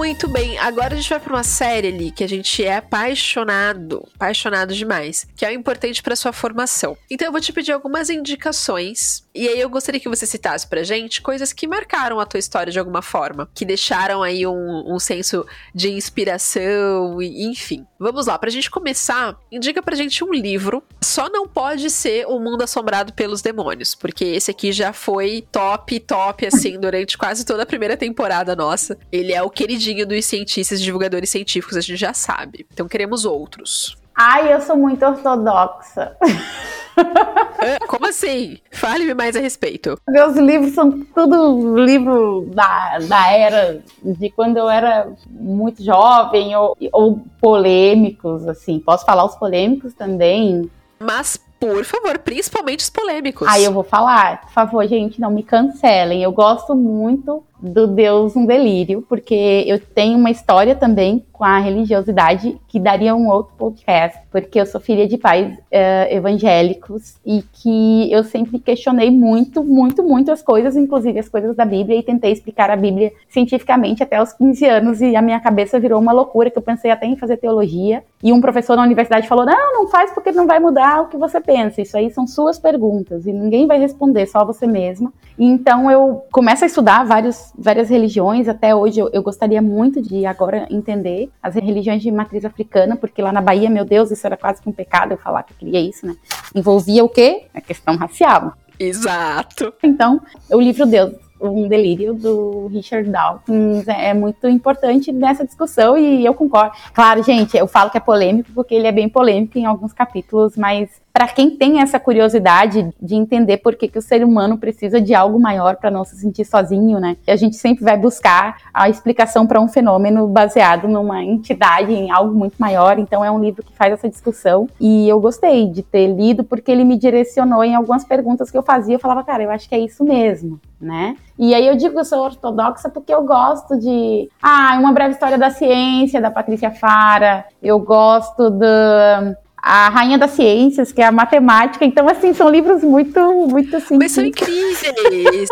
Muito bem, agora a gente vai para uma série ali que a gente é apaixonado, apaixonado demais, que é o importante para sua formação. Então eu vou te pedir algumas indicações e aí eu gostaria que você citasse pra gente coisas que marcaram a tua história de alguma forma, que deixaram aí um, um senso de inspiração e enfim. Vamos lá, pra gente começar, indica pra gente um livro. Só não pode ser O Mundo Assombrado pelos Demônios, porque esse aqui já foi top, top assim durante quase toda a primeira temporada nossa. Ele é o queridinho dos cientistas e divulgadores científicos, a gente já sabe. Então queremos outros. Ai, eu sou muito ortodoxa. Como assim? Fale-me mais a respeito. Meus livros são tudo livro da, da era de quando eu era muito jovem ou, ou polêmicos, assim. Posso falar os polêmicos também? Mas por favor, principalmente os polêmicos. Aí eu vou falar, por favor, gente, não me cancelem. Eu gosto muito do Deus um Delírio, porque eu tenho uma história também com a religiosidade que daria um outro podcast, porque eu sou filha de pais uh, evangélicos e que eu sempre questionei muito, muito, muito as coisas, inclusive as coisas da Bíblia, e tentei explicar a Bíblia cientificamente até os 15 anos, e a minha cabeça virou uma loucura, que eu pensei até em fazer teologia, e um professor na universidade falou, não, não faz porque não vai mudar o que você pensa, isso aí são suas perguntas, e ninguém vai responder, só você mesma. Então eu começo a estudar vários várias religiões. Até hoje eu, eu, gostaria muito de agora entender as religiões de matriz africana, porque lá na Bahia, meu Deus, isso era quase que um pecado eu falar que eu queria isso, né? Envolvia o quê? A questão racial. Exato. Então, o livro Deus, um delírio do Richard Dawkins é muito importante nessa discussão e eu concordo. Claro, gente, eu falo que é polêmico porque ele é bem polêmico em alguns capítulos, mas para quem tem essa curiosidade de entender por que, que o ser humano precisa de algo maior para não se sentir sozinho, né? A gente sempre vai buscar a explicação para um fenômeno baseado numa entidade, em algo muito maior. Então é um livro que faz essa discussão e eu gostei de ter lido porque ele me direcionou em algumas perguntas que eu fazia. Eu falava, cara, eu acho que é isso mesmo, né? E aí eu digo que eu sou ortodoxa porque eu gosto de, ah, uma breve história da ciência da Patrícia Fara. Eu gosto do a Rainha das Ciências, que é a matemática. Então, assim, são livros muito, muito assim. Mas são incríveis!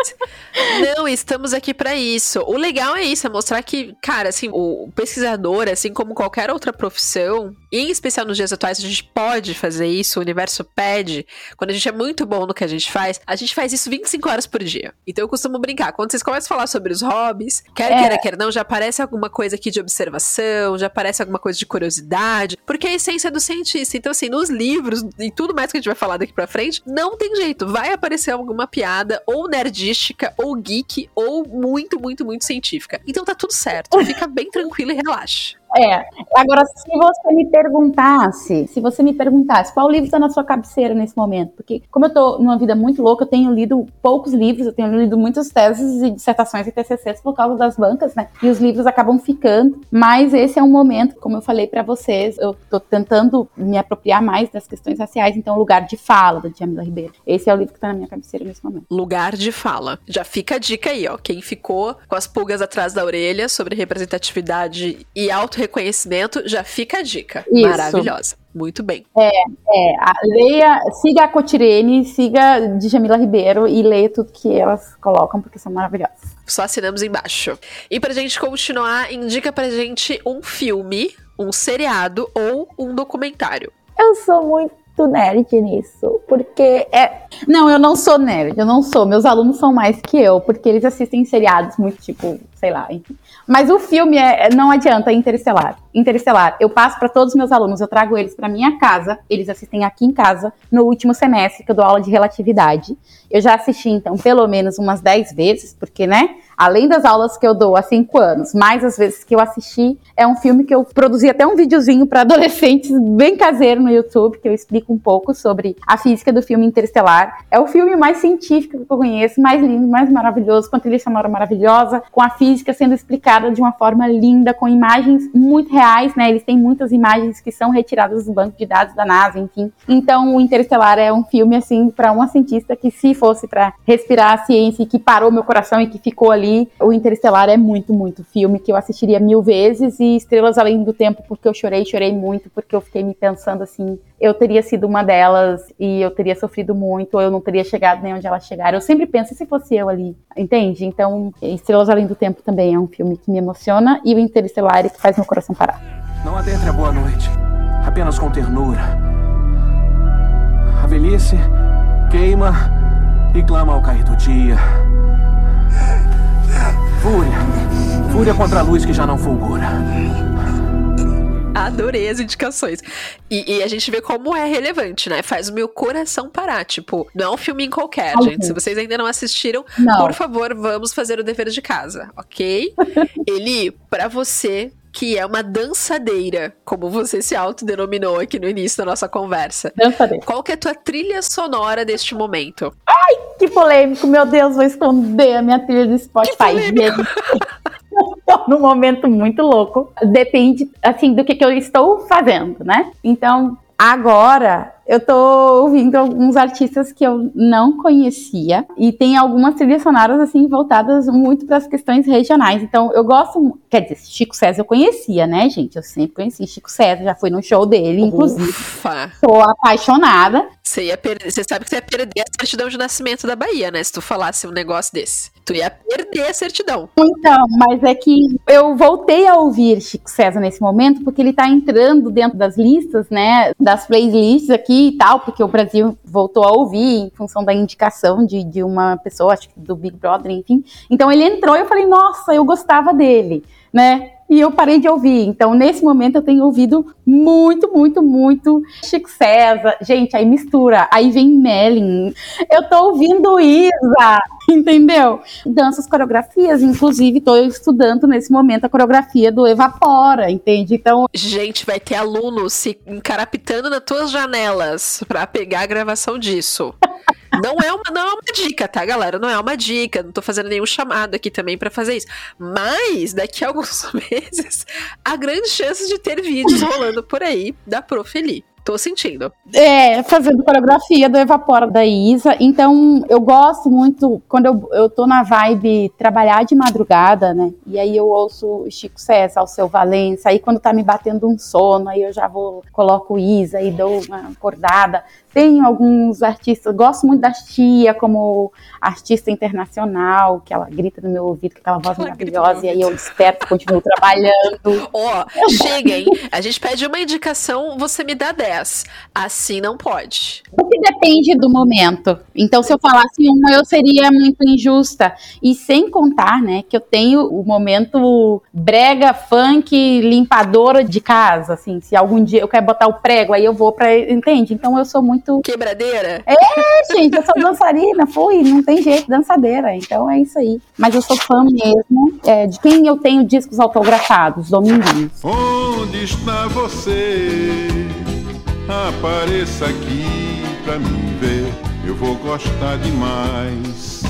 Não, estamos aqui para isso. O legal é isso, é mostrar que, cara, assim, o pesquisador, assim como qualquer outra profissão, em especial nos dias atuais, a gente pode fazer isso, o universo pede. Quando a gente é muito bom no que a gente faz, a gente faz isso 25 horas por dia. Então eu costumo brincar. Quando vocês começam a falar sobre os hobbies, quer é. queira, quer não, já aparece alguma coisa aqui de observação, já aparece alguma coisa de curiosidade, porque é a essência do cientista. Então, assim, nos livros e tudo mais que a gente vai falar daqui pra frente, não tem jeito. Vai aparecer alguma piada, ou nerdística, ou geek, ou muito, muito, muito científica. Então tá tudo certo. Fica bem tranquilo e relaxa. É. Agora, se você me perguntasse, se você me perguntasse qual livro está na sua cabeceira nesse momento, porque como eu tô numa vida muito louca, eu tenho lido poucos livros, eu tenho lido muitas teses e dissertações e TCCs por causa das bancas, né? E os livros acabam ficando. Mas esse é um momento, como eu falei para vocês, eu tô tentando me apropriar mais das questões raciais, então lugar de fala da Djamila Ribeiro. Esse é o livro que tá na minha cabeceira nesse momento. Lugar de fala. Já fica a dica aí, ó. Quem ficou com as pulgas atrás da orelha sobre representatividade e auto-reconhecimento, já fica a dica. Isso. Maravilhosa. Muito bem. É, a, leia, siga a Cotirene, siga Djamila Ribeiro e leia tudo que elas colocam, porque são maravilhosas. Só assinamos embaixo. E pra gente continuar, indica pra gente um filme, um seriado ou um documentário. Eu sou muito nerd nisso, porque é. Não, eu não sou nerd, eu não sou. Meus alunos são mais que eu, porque eles assistem seriados muito tipo, sei lá, enfim. Mas o filme é, não adianta, é Interestelar. Interestelar, eu passo para todos os meus alunos, eu trago eles para minha casa, eles assistem aqui em casa no último semestre que eu dou aula de relatividade. Eu já assisti então pelo menos umas 10 vezes, porque né? além das aulas que eu dou há cinco anos, mais as vezes que eu assisti, é um filme que eu produzi até um videozinho para adolescentes bem caseiro no YouTube, que eu explico um pouco sobre a física do filme Interestelar. É o filme mais científico que eu conheço, mais lindo, mais maravilhoso, com a trilha sonora maravilhosa, com a física sendo explicada de uma forma linda, com imagens muito reais, né? Eles têm muitas imagens que são retiradas do banco de dados da NASA, enfim. Então, o Interestelar é um filme assim para uma cientista que se fosse para respirar a ciência e que parou meu coração e que ficou ali. O Interestelar é muito, muito filme que eu assistiria mil vezes e Estrelas Além do Tempo porque eu chorei, chorei muito porque eu fiquei me pensando assim, eu teria sido uma delas e eu teria sofrido muito, eu não teria chegado nem onde elas chegaram. Eu sempre penso, e se fosse eu ali? Entende? Então, Estrelas Além do Tempo também é um filme que me emociona e o Interestelar é que faz meu coração parar. Não adentre a boa noite, apenas com ternura. A velhice queima e clama ao cair do dia. Fúria. Fúria contra a luz que já não fulgura. Adorei as indicações. E, e, a gente vê como é relevante, né? Faz o meu coração parar. Tipo, não é um filme qualquer, Ai, gente. Se vocês ainda não assistiram, não. por favor, vamos fazer o dever de casa, ok? Eli, para você que é uma dançadeira, como você se autodenominou aqui no início da nossa conversa. Dançadeira. Qual que é a tua trilha sonora deste momento? Ai, que polêmico, meu Deus, vou esconder a minha trilha do Spotify. Estou num momento muito louco. Depende, assim, do que, que eu estou fazendo, né? Então, agora eu tô ouvindo alguns artistas que eu não conhecia e tem algumas trilhas sonoras assim voltadas muito para as questões regionais. Então eu gosto, quer dizer, Chico César eu conhecia, né, gente? Eu sempre conheci Chico César, já fui no show dele, inclusive. Ufa. Tô apaixonada. Você ia perder, você sabe que você ia perder a certidão de nascimento da Bahia, né? Se tu falasse um negócio desse. Tu ia perder a certidão. Então, mas é que eu voltei a ouvir Chico César nesse momento porque ele tá entrando dentro das listas, né? Das playlists aqui aqui e tal, porque o Brasil voltou a ouvir em função da indicação de, de uma pessoa, acho que do Big Brother, enfim. Então ele entrou e eu falei, nossa, eu gostava dele, né? e eu parei de ouvir. Então, nesse momento, eu tenho ouvido muito, muito, muito Chico César. Gente, aí mistura. Aí vem Melin. Eu tô ouvindo Isa, entendeu? Danças, coreografias. Inclusive, tô estudando nesse momento a coreografia do Evapora, entende? Então. Gente, vai ter aluno se encarapitando nas tuas janelas para pegar a gravação disso. Não é, uma, não é uma dica, tá, galera? Não é uma dica. Não tô fazendo nenhum chamado aqui também para fazer isso. Mas, daqui a alguns meses, há grandes chances de ter vídeos rolando por aí da Profeli. Tô sentindo. É, fazendo coreografia do Evapora da Isa. Então, eu gosto muito, quando eu, eu tô na vibe trabalhar de madrugada, né? E aí eu ouço Chico César, o seu Valença. Aí quando tá me batendo um sono, aí eu já vou, coloco Isa e dou uma acordada. Tem alguns artistas, gosto muito da Tia como artista internacional, que ela grita no meu ouvido com aquela voz ela maravilhosa, e aí eu desperto, continuo trabalhando. Ó, oh, chega, hein? A gente pede uma indicação, você me dá 10 10. Assim não pode. O que depende do momento. Então, se eu falasse uma, eu seria muito injusta. E sem contar, né, que eu tenho o momento brega, funk, limpadora de casa, assim. Se algum dia eu quero botar o prego, aí eu vou pra. Entende? Então eu sou muito. Quebradeira? É, gente, eu sou dançarina, fui, não tem jeito, dançadeira. Então é isso aí. Mas eu sou fã mesmo é, de quem eu tenho discos autografados, Dominguinhos. Onde está você? Apareça aqui pra me ver, eu vou gostar demais.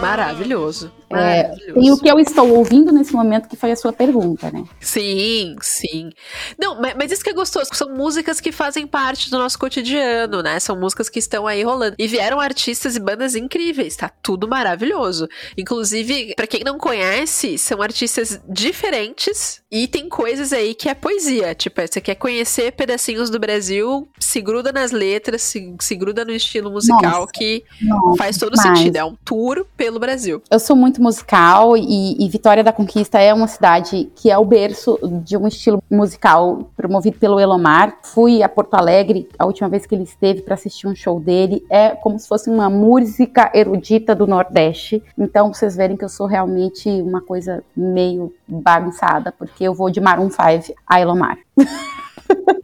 Maravilhoso. É, Maravilhoso. tem o que eu estou ouvindo nesse momento, que foi a sua pergunta, né? Sim, sim. Não, mas, mas isso que é gostoso. São músicas que fazem parte do nosso cotidiano, né? São músicas que estão aí rolando. E vieram artistas e bandas incríveis. Tá tudo maravilhoso. Inclusive, pra quem não conhece, são artistas diferentes e tem coisas aí que é poesia. Tipo, você quer conhecer pedacinhos do Brasil, se gruda nas letras, se, se gruda no estilo musical Nossa, que Nossa, faz todo sentido. É um tour pelo Brasil. Eu sou muito musical e, e Vitória da Conquista é uma cidade que é o berço de um estilo musical promovido pelo Elomar. Fui a Porto Alegre a última vez que ele esteve para assistir um show dele. É como se fosse uma música erudita do Nordeste. Então vocês verem que eu sou realmente uma coisa meio bagunçada, porque eu vou de Maroon 5 a Elomar.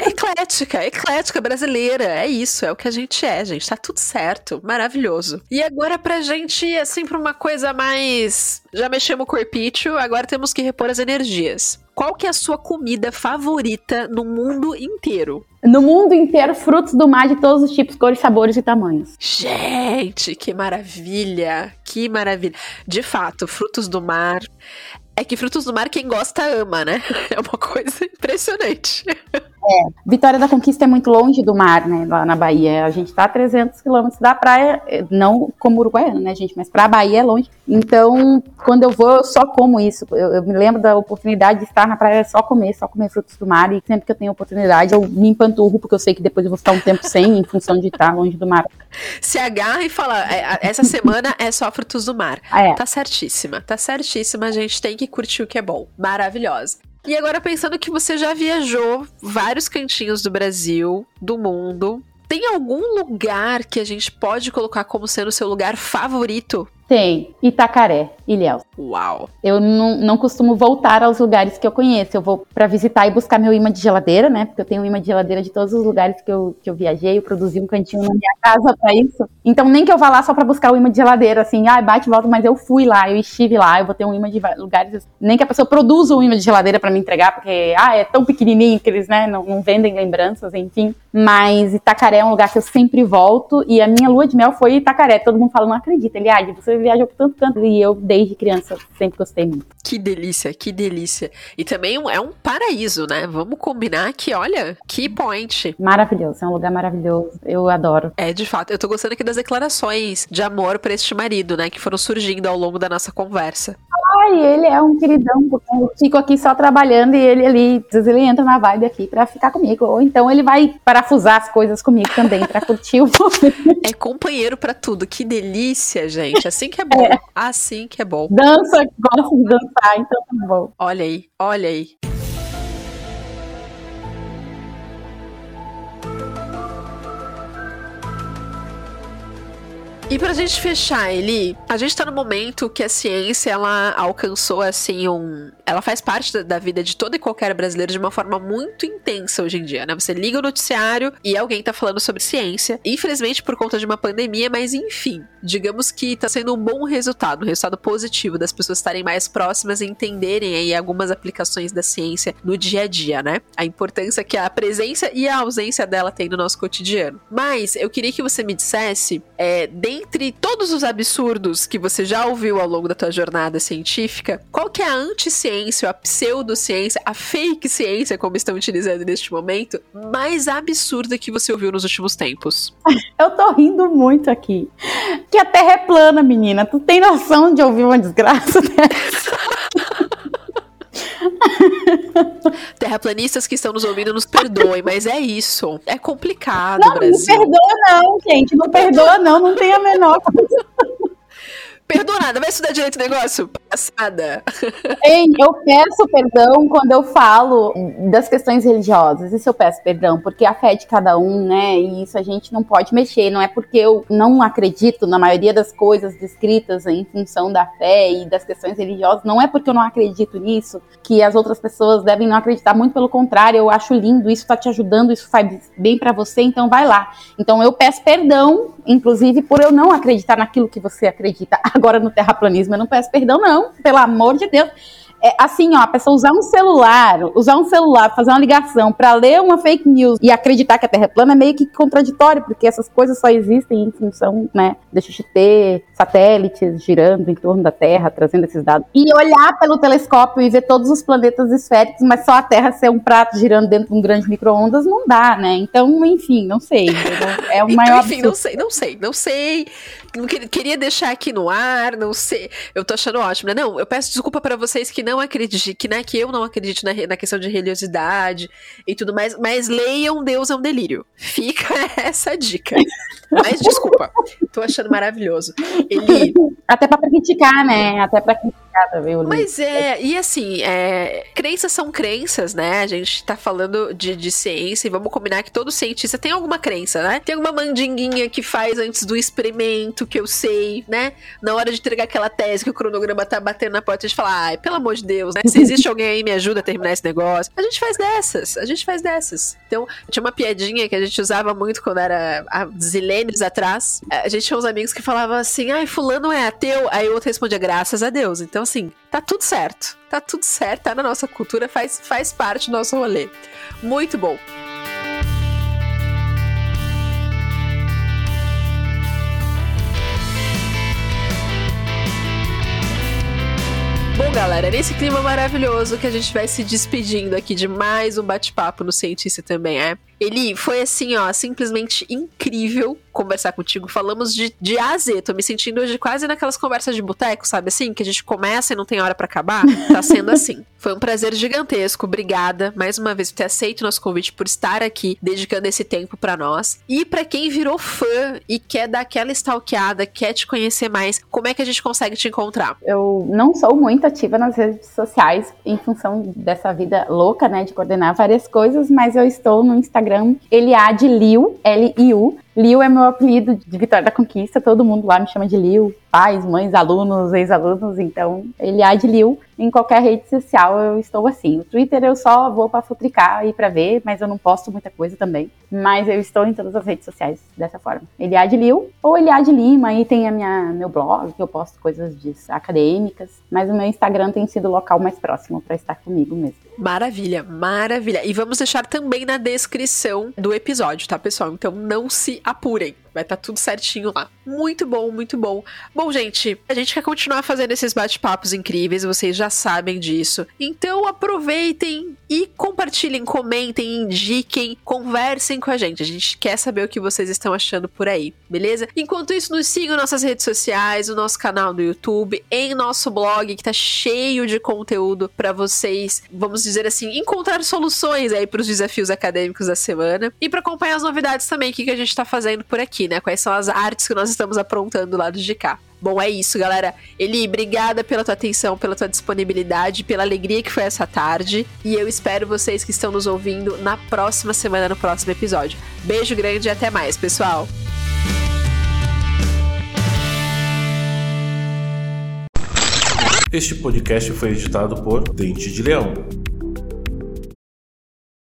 Eclética, eclética brasileira. É isso, é o que a gente é, gente. Tá tudo certo. Maravilhoso. E agora, pra gente ir assim pra uma coisa mais. Já mexemos o corpício, agora temos que repor as energias. Qual que é a sua comida favorita no mundo inteiro? No mundo inteiro, frutos do mar de todos os tipos, cores, sabores e tamanhos. Gente, que maravilha! Que maravilha. De fato, frutos do mar. É que frutos do mar, quem gosta ama, né? É uma coisa impressionante. Vitória da Conquista é muito longe do mar, né, lá na Bahia. A gente tá a 300 quilômetros da praia, eh, não como Uruguaiana, né, gente, mas pra Bahia é longe. Então, quando eu vou, eu só como isso. Eu, eu me lembro da oportunidade de estar na praia só comer, só comer frutos do mar. E sempre que eu tenho oportunidade, eu me empanturro, porque eu sei que depois eu vou ficar um tempo sem, em função de estar longe do mar. Se agarra e fala: "É, essa semana é só frutos do mar. É. Tá certíssima, tá certíssima. A gente tem que curtir o que é bom. Maravilhosa. E agora, pensando que você já viajou vários cantinhos do Brasil, do mundo, tem algum lugar que a gente pode colocar como sendo seu lugar favorito? Tem Itacaré, Ilhéus. Uau! Eu não, não costumo voltar aos lugares que eu conheço. Eu vou pra visitar e buscar meu imã de geladeira, né? Porque eu tenho um imã de geladeira de todos os lugares que eu, que eu viajei. Eu produzi um cantinho na minha casa pra isso. Então, nem que eu vá lá só pra buscar o imã de geladeira, assim, ah, bate e volta, mas eu fui lá, eu estive lá, eu vou ter um imã de lugares. Nem que a pessoa produza um imã de geladeira pra me entregar, porque, ah, é tão pequenininho que eles, né, não, não vendem lembranças, enfim. Mas Itacaré é um lugar que eu sempre volto. E a minha lua de mel foi Itacaré. Todo mundo fala, não acredita, Eliade, você viajou por tanto canto. E eu, desde criança, sempre gostei muito. Que delícia, que delícia. E também é um paraíso, né? Vamos combinar que, olha, que point. Maravilhoso, é um lugar maravilhoso. Eu adoro. É, de fato, eu tô gostando aqui das declarações de amor pra este marido, né? Que foram surgindo ao longo da nossa conversa. Ai, ele é um queridão, porque eu fico aqui só trabalhando e ele ali, às ele entra na vibe aqui pra ficar comigo. Ou então ele vai parafusar as coisas comigo também, pra curtir o momento. É companheiro pra tudo. Que delícia, gente. Assim que é bom. Assim que é bom. Dança, gosta de dançar, então tá bom. Olha aí, olha aí. E pra gente fechar, Eli, a gente tá no momento que a ciência, ela alcançou, assim, um... Ela faz parte da, da vida de todo e qualquer brasileiro de uma forma muito intensa hoje em dia, né? Você liga o noticiário e alguém tá falando sobre ciência. Infelizmente, por conta de uma pandemia, mas enfim. Digamos que tá sendo um bom resultado, um resultado positivo das pessoas estarem mais próximas e entenderem aí algumas aplicações da ciência no dia a dia, né? A importância que a presença e a ausência dela tem no nosso cotidiano. Mas eu queria que você me dissesse, é, dentre todos os absurdos que você já ouviu ao longo da tua jornada científica, qual que é a anticiência, a pseudociência, a fake ciência, como estão utilizando neste momento, mais absurda que você ouviu nos últimos tempos? Eu tô rindo muito aqui. Que a Terra é plana, menina. Tu tem noção de ouvir uma desgraça dessa? Terraplanistas que estão nos ouvindo, nos perdoem, mas é isso. É complicado, Não, não Brasil. perdoa não, gente. Não perdoa não, não tem a menor coisa. Perdoa vai estudar direito negócio? Passada. Ei, eu peço perdão quando eu falo das questões religiosas. Isso eu peço perdão, porque a fé é de cada um, né? E isso a gente não pode mexer. Não é porque eu não acredito na maioria das coisas descritas em função da fé e das questões religiosas, não é porque eu não acredito nisso que as outras pessoas devem não acreditar. Muito pelo contrário, eu acho lindo, isso tá te ajudando, isso faz bem para você, então vai lá. Então eu peço perdão, inclusive, por eu não acreditar naquilo que você acredita. Agora no terraplanismo eu não peço perdão, não, pelo amor de Deus é, assim, ó, a pessoa usar um celular, usar um celular, fazer uma ligação para ler uma fake news e acreditar que a Terra é plana é meio que contraditório, porque essas coisas só existem em função, né, de gente ter satélites girando em torno da Terra, trazendo esses dados. E olhar pelo telescópio e ver todos os planetas esféricos, mas só a Terra ser um prato girando dentro de um grande micro-ondas, não dá, né? Então, enfim, não sei. É o então, maior enfim, não sei, não sei, não sei. Não queria deixar aqui no ar, não sei. Eu tô achando ótimo, né? Não, eu peço desculpa para vocês que não não acredite, que, né, que eu não acredito na, na questão de religiosidade e tudo mais, mas leiam Deus é um delírio. Fica essa dica. Mas desculpa, tô achando maravilhoso. Ele. Até pra criticar, né? Até pra criticar também. Mas é, e assim, é, crenças são crenças, né? A gente tá falando de, de ciência e vamos combinar que todo cientista tem alguma crença, né? Tem alguma mandinguinha que faz antes do experimento, que eu sei, né? Na hora de entregar aquela tese que o cronograma tá batendo na porta, a gente fala, ai, pelo amor de Deus, né? Se existe alguém aí, me ajuda a terminar esse negócio. A gente faz dessas, a gente faz dessas. Então, tinha uma piadinha que a gente usava muito quando era a zilênios atrás. A gente tinha uns amigos que falavam assim, ai, fulano é ateu. Aí o outro respondia, graças a Deus. Então, assim, tá tudo certo. Tá tudo certo, tá na nossa cultura, faz, faz parte do nosso rolê. Muito bom. Galera, nesse clima maravilhoso que a gente vai se despedindo aqui de mais um bate-papo no Cientista também é. Eli, foi assim, ó, simplesmente incrível conversar contigo. Falamos de, de A a Z. Tô me sentindo hoje quase naquelas conversas de boteco, sabe assim? Que a gente começa e não tem hora para acabar. Tá sendo assim. Foi um prazer gigantesco. Obrigada mais uma vez por ter aceito o nosso convite, por estar aqui, dedicando esse tempo para nós. E para quem virou fã e quer dar aquela stalkeada, quer te conhecer mais, como é que a gente consegue te encontrar? Eu não sou muito ativa nas redes sociais em função dessa vida louca, né, de coordenar várias coisas, mas eu estou no Instagram Instagram, Eliade Liu, L-I-U. Liu é meu apelido de Vitória da Conquista, todo mundo lá me chama de Liu, pais, mães, alunos, ex-alunos, então Eliade Liu. Em qualquer rede social eu estou assim. O Twitter eu só vou para futricar e para ver, mas eu não posto muita coisa também. Mas eu estou em todas as redes sociais dessa forma. Eliade Liu ou Eliade Lima, aí tem a minha, meu blog, que eu posto coisas de, acadêmicas, mas o meu Instagram tem sido o local mais próximo para estar comigo mesmo. Maravilha, maravilha. E vamos deixar também na descrição do episódio, tá, pessoal? Então não se apurem. Vai estar tá tudo certinho lá. Muito bom, muito bom. Bom, gente, a gente quer continuar fazendo esses bate-papos incríveis, vocês já sabem disso. Então aproveitem e compartilhem, comentem, indiquem, conversem com a gente. A gente quer saber o que vocês estão achando por aí, beleza? Enquanto isso, nos sigam nossas redes sociais, no nosso canal do YouTube, em nosso blog que tá cheio de conteúdo para vocês, vamos dizer assim, encontrar soluções aí para os desafios acadêmicos da semana e para acompanhar as novidades também que, a gente tá fazendo por aqui, né? Quais são as artes que nós estamos aprontando do lado de cá. Bom, é isso, galera. Eli, obrigada pela tua atenção, pela tua disponibilidade, pela alegria que foi essa tarde. E eu espero vocês que estão nos ouvindo na próxima semana, no próximo episódio. Beijo grande e até mais, pessoal. Este podcast foi editado por Dente de Leão.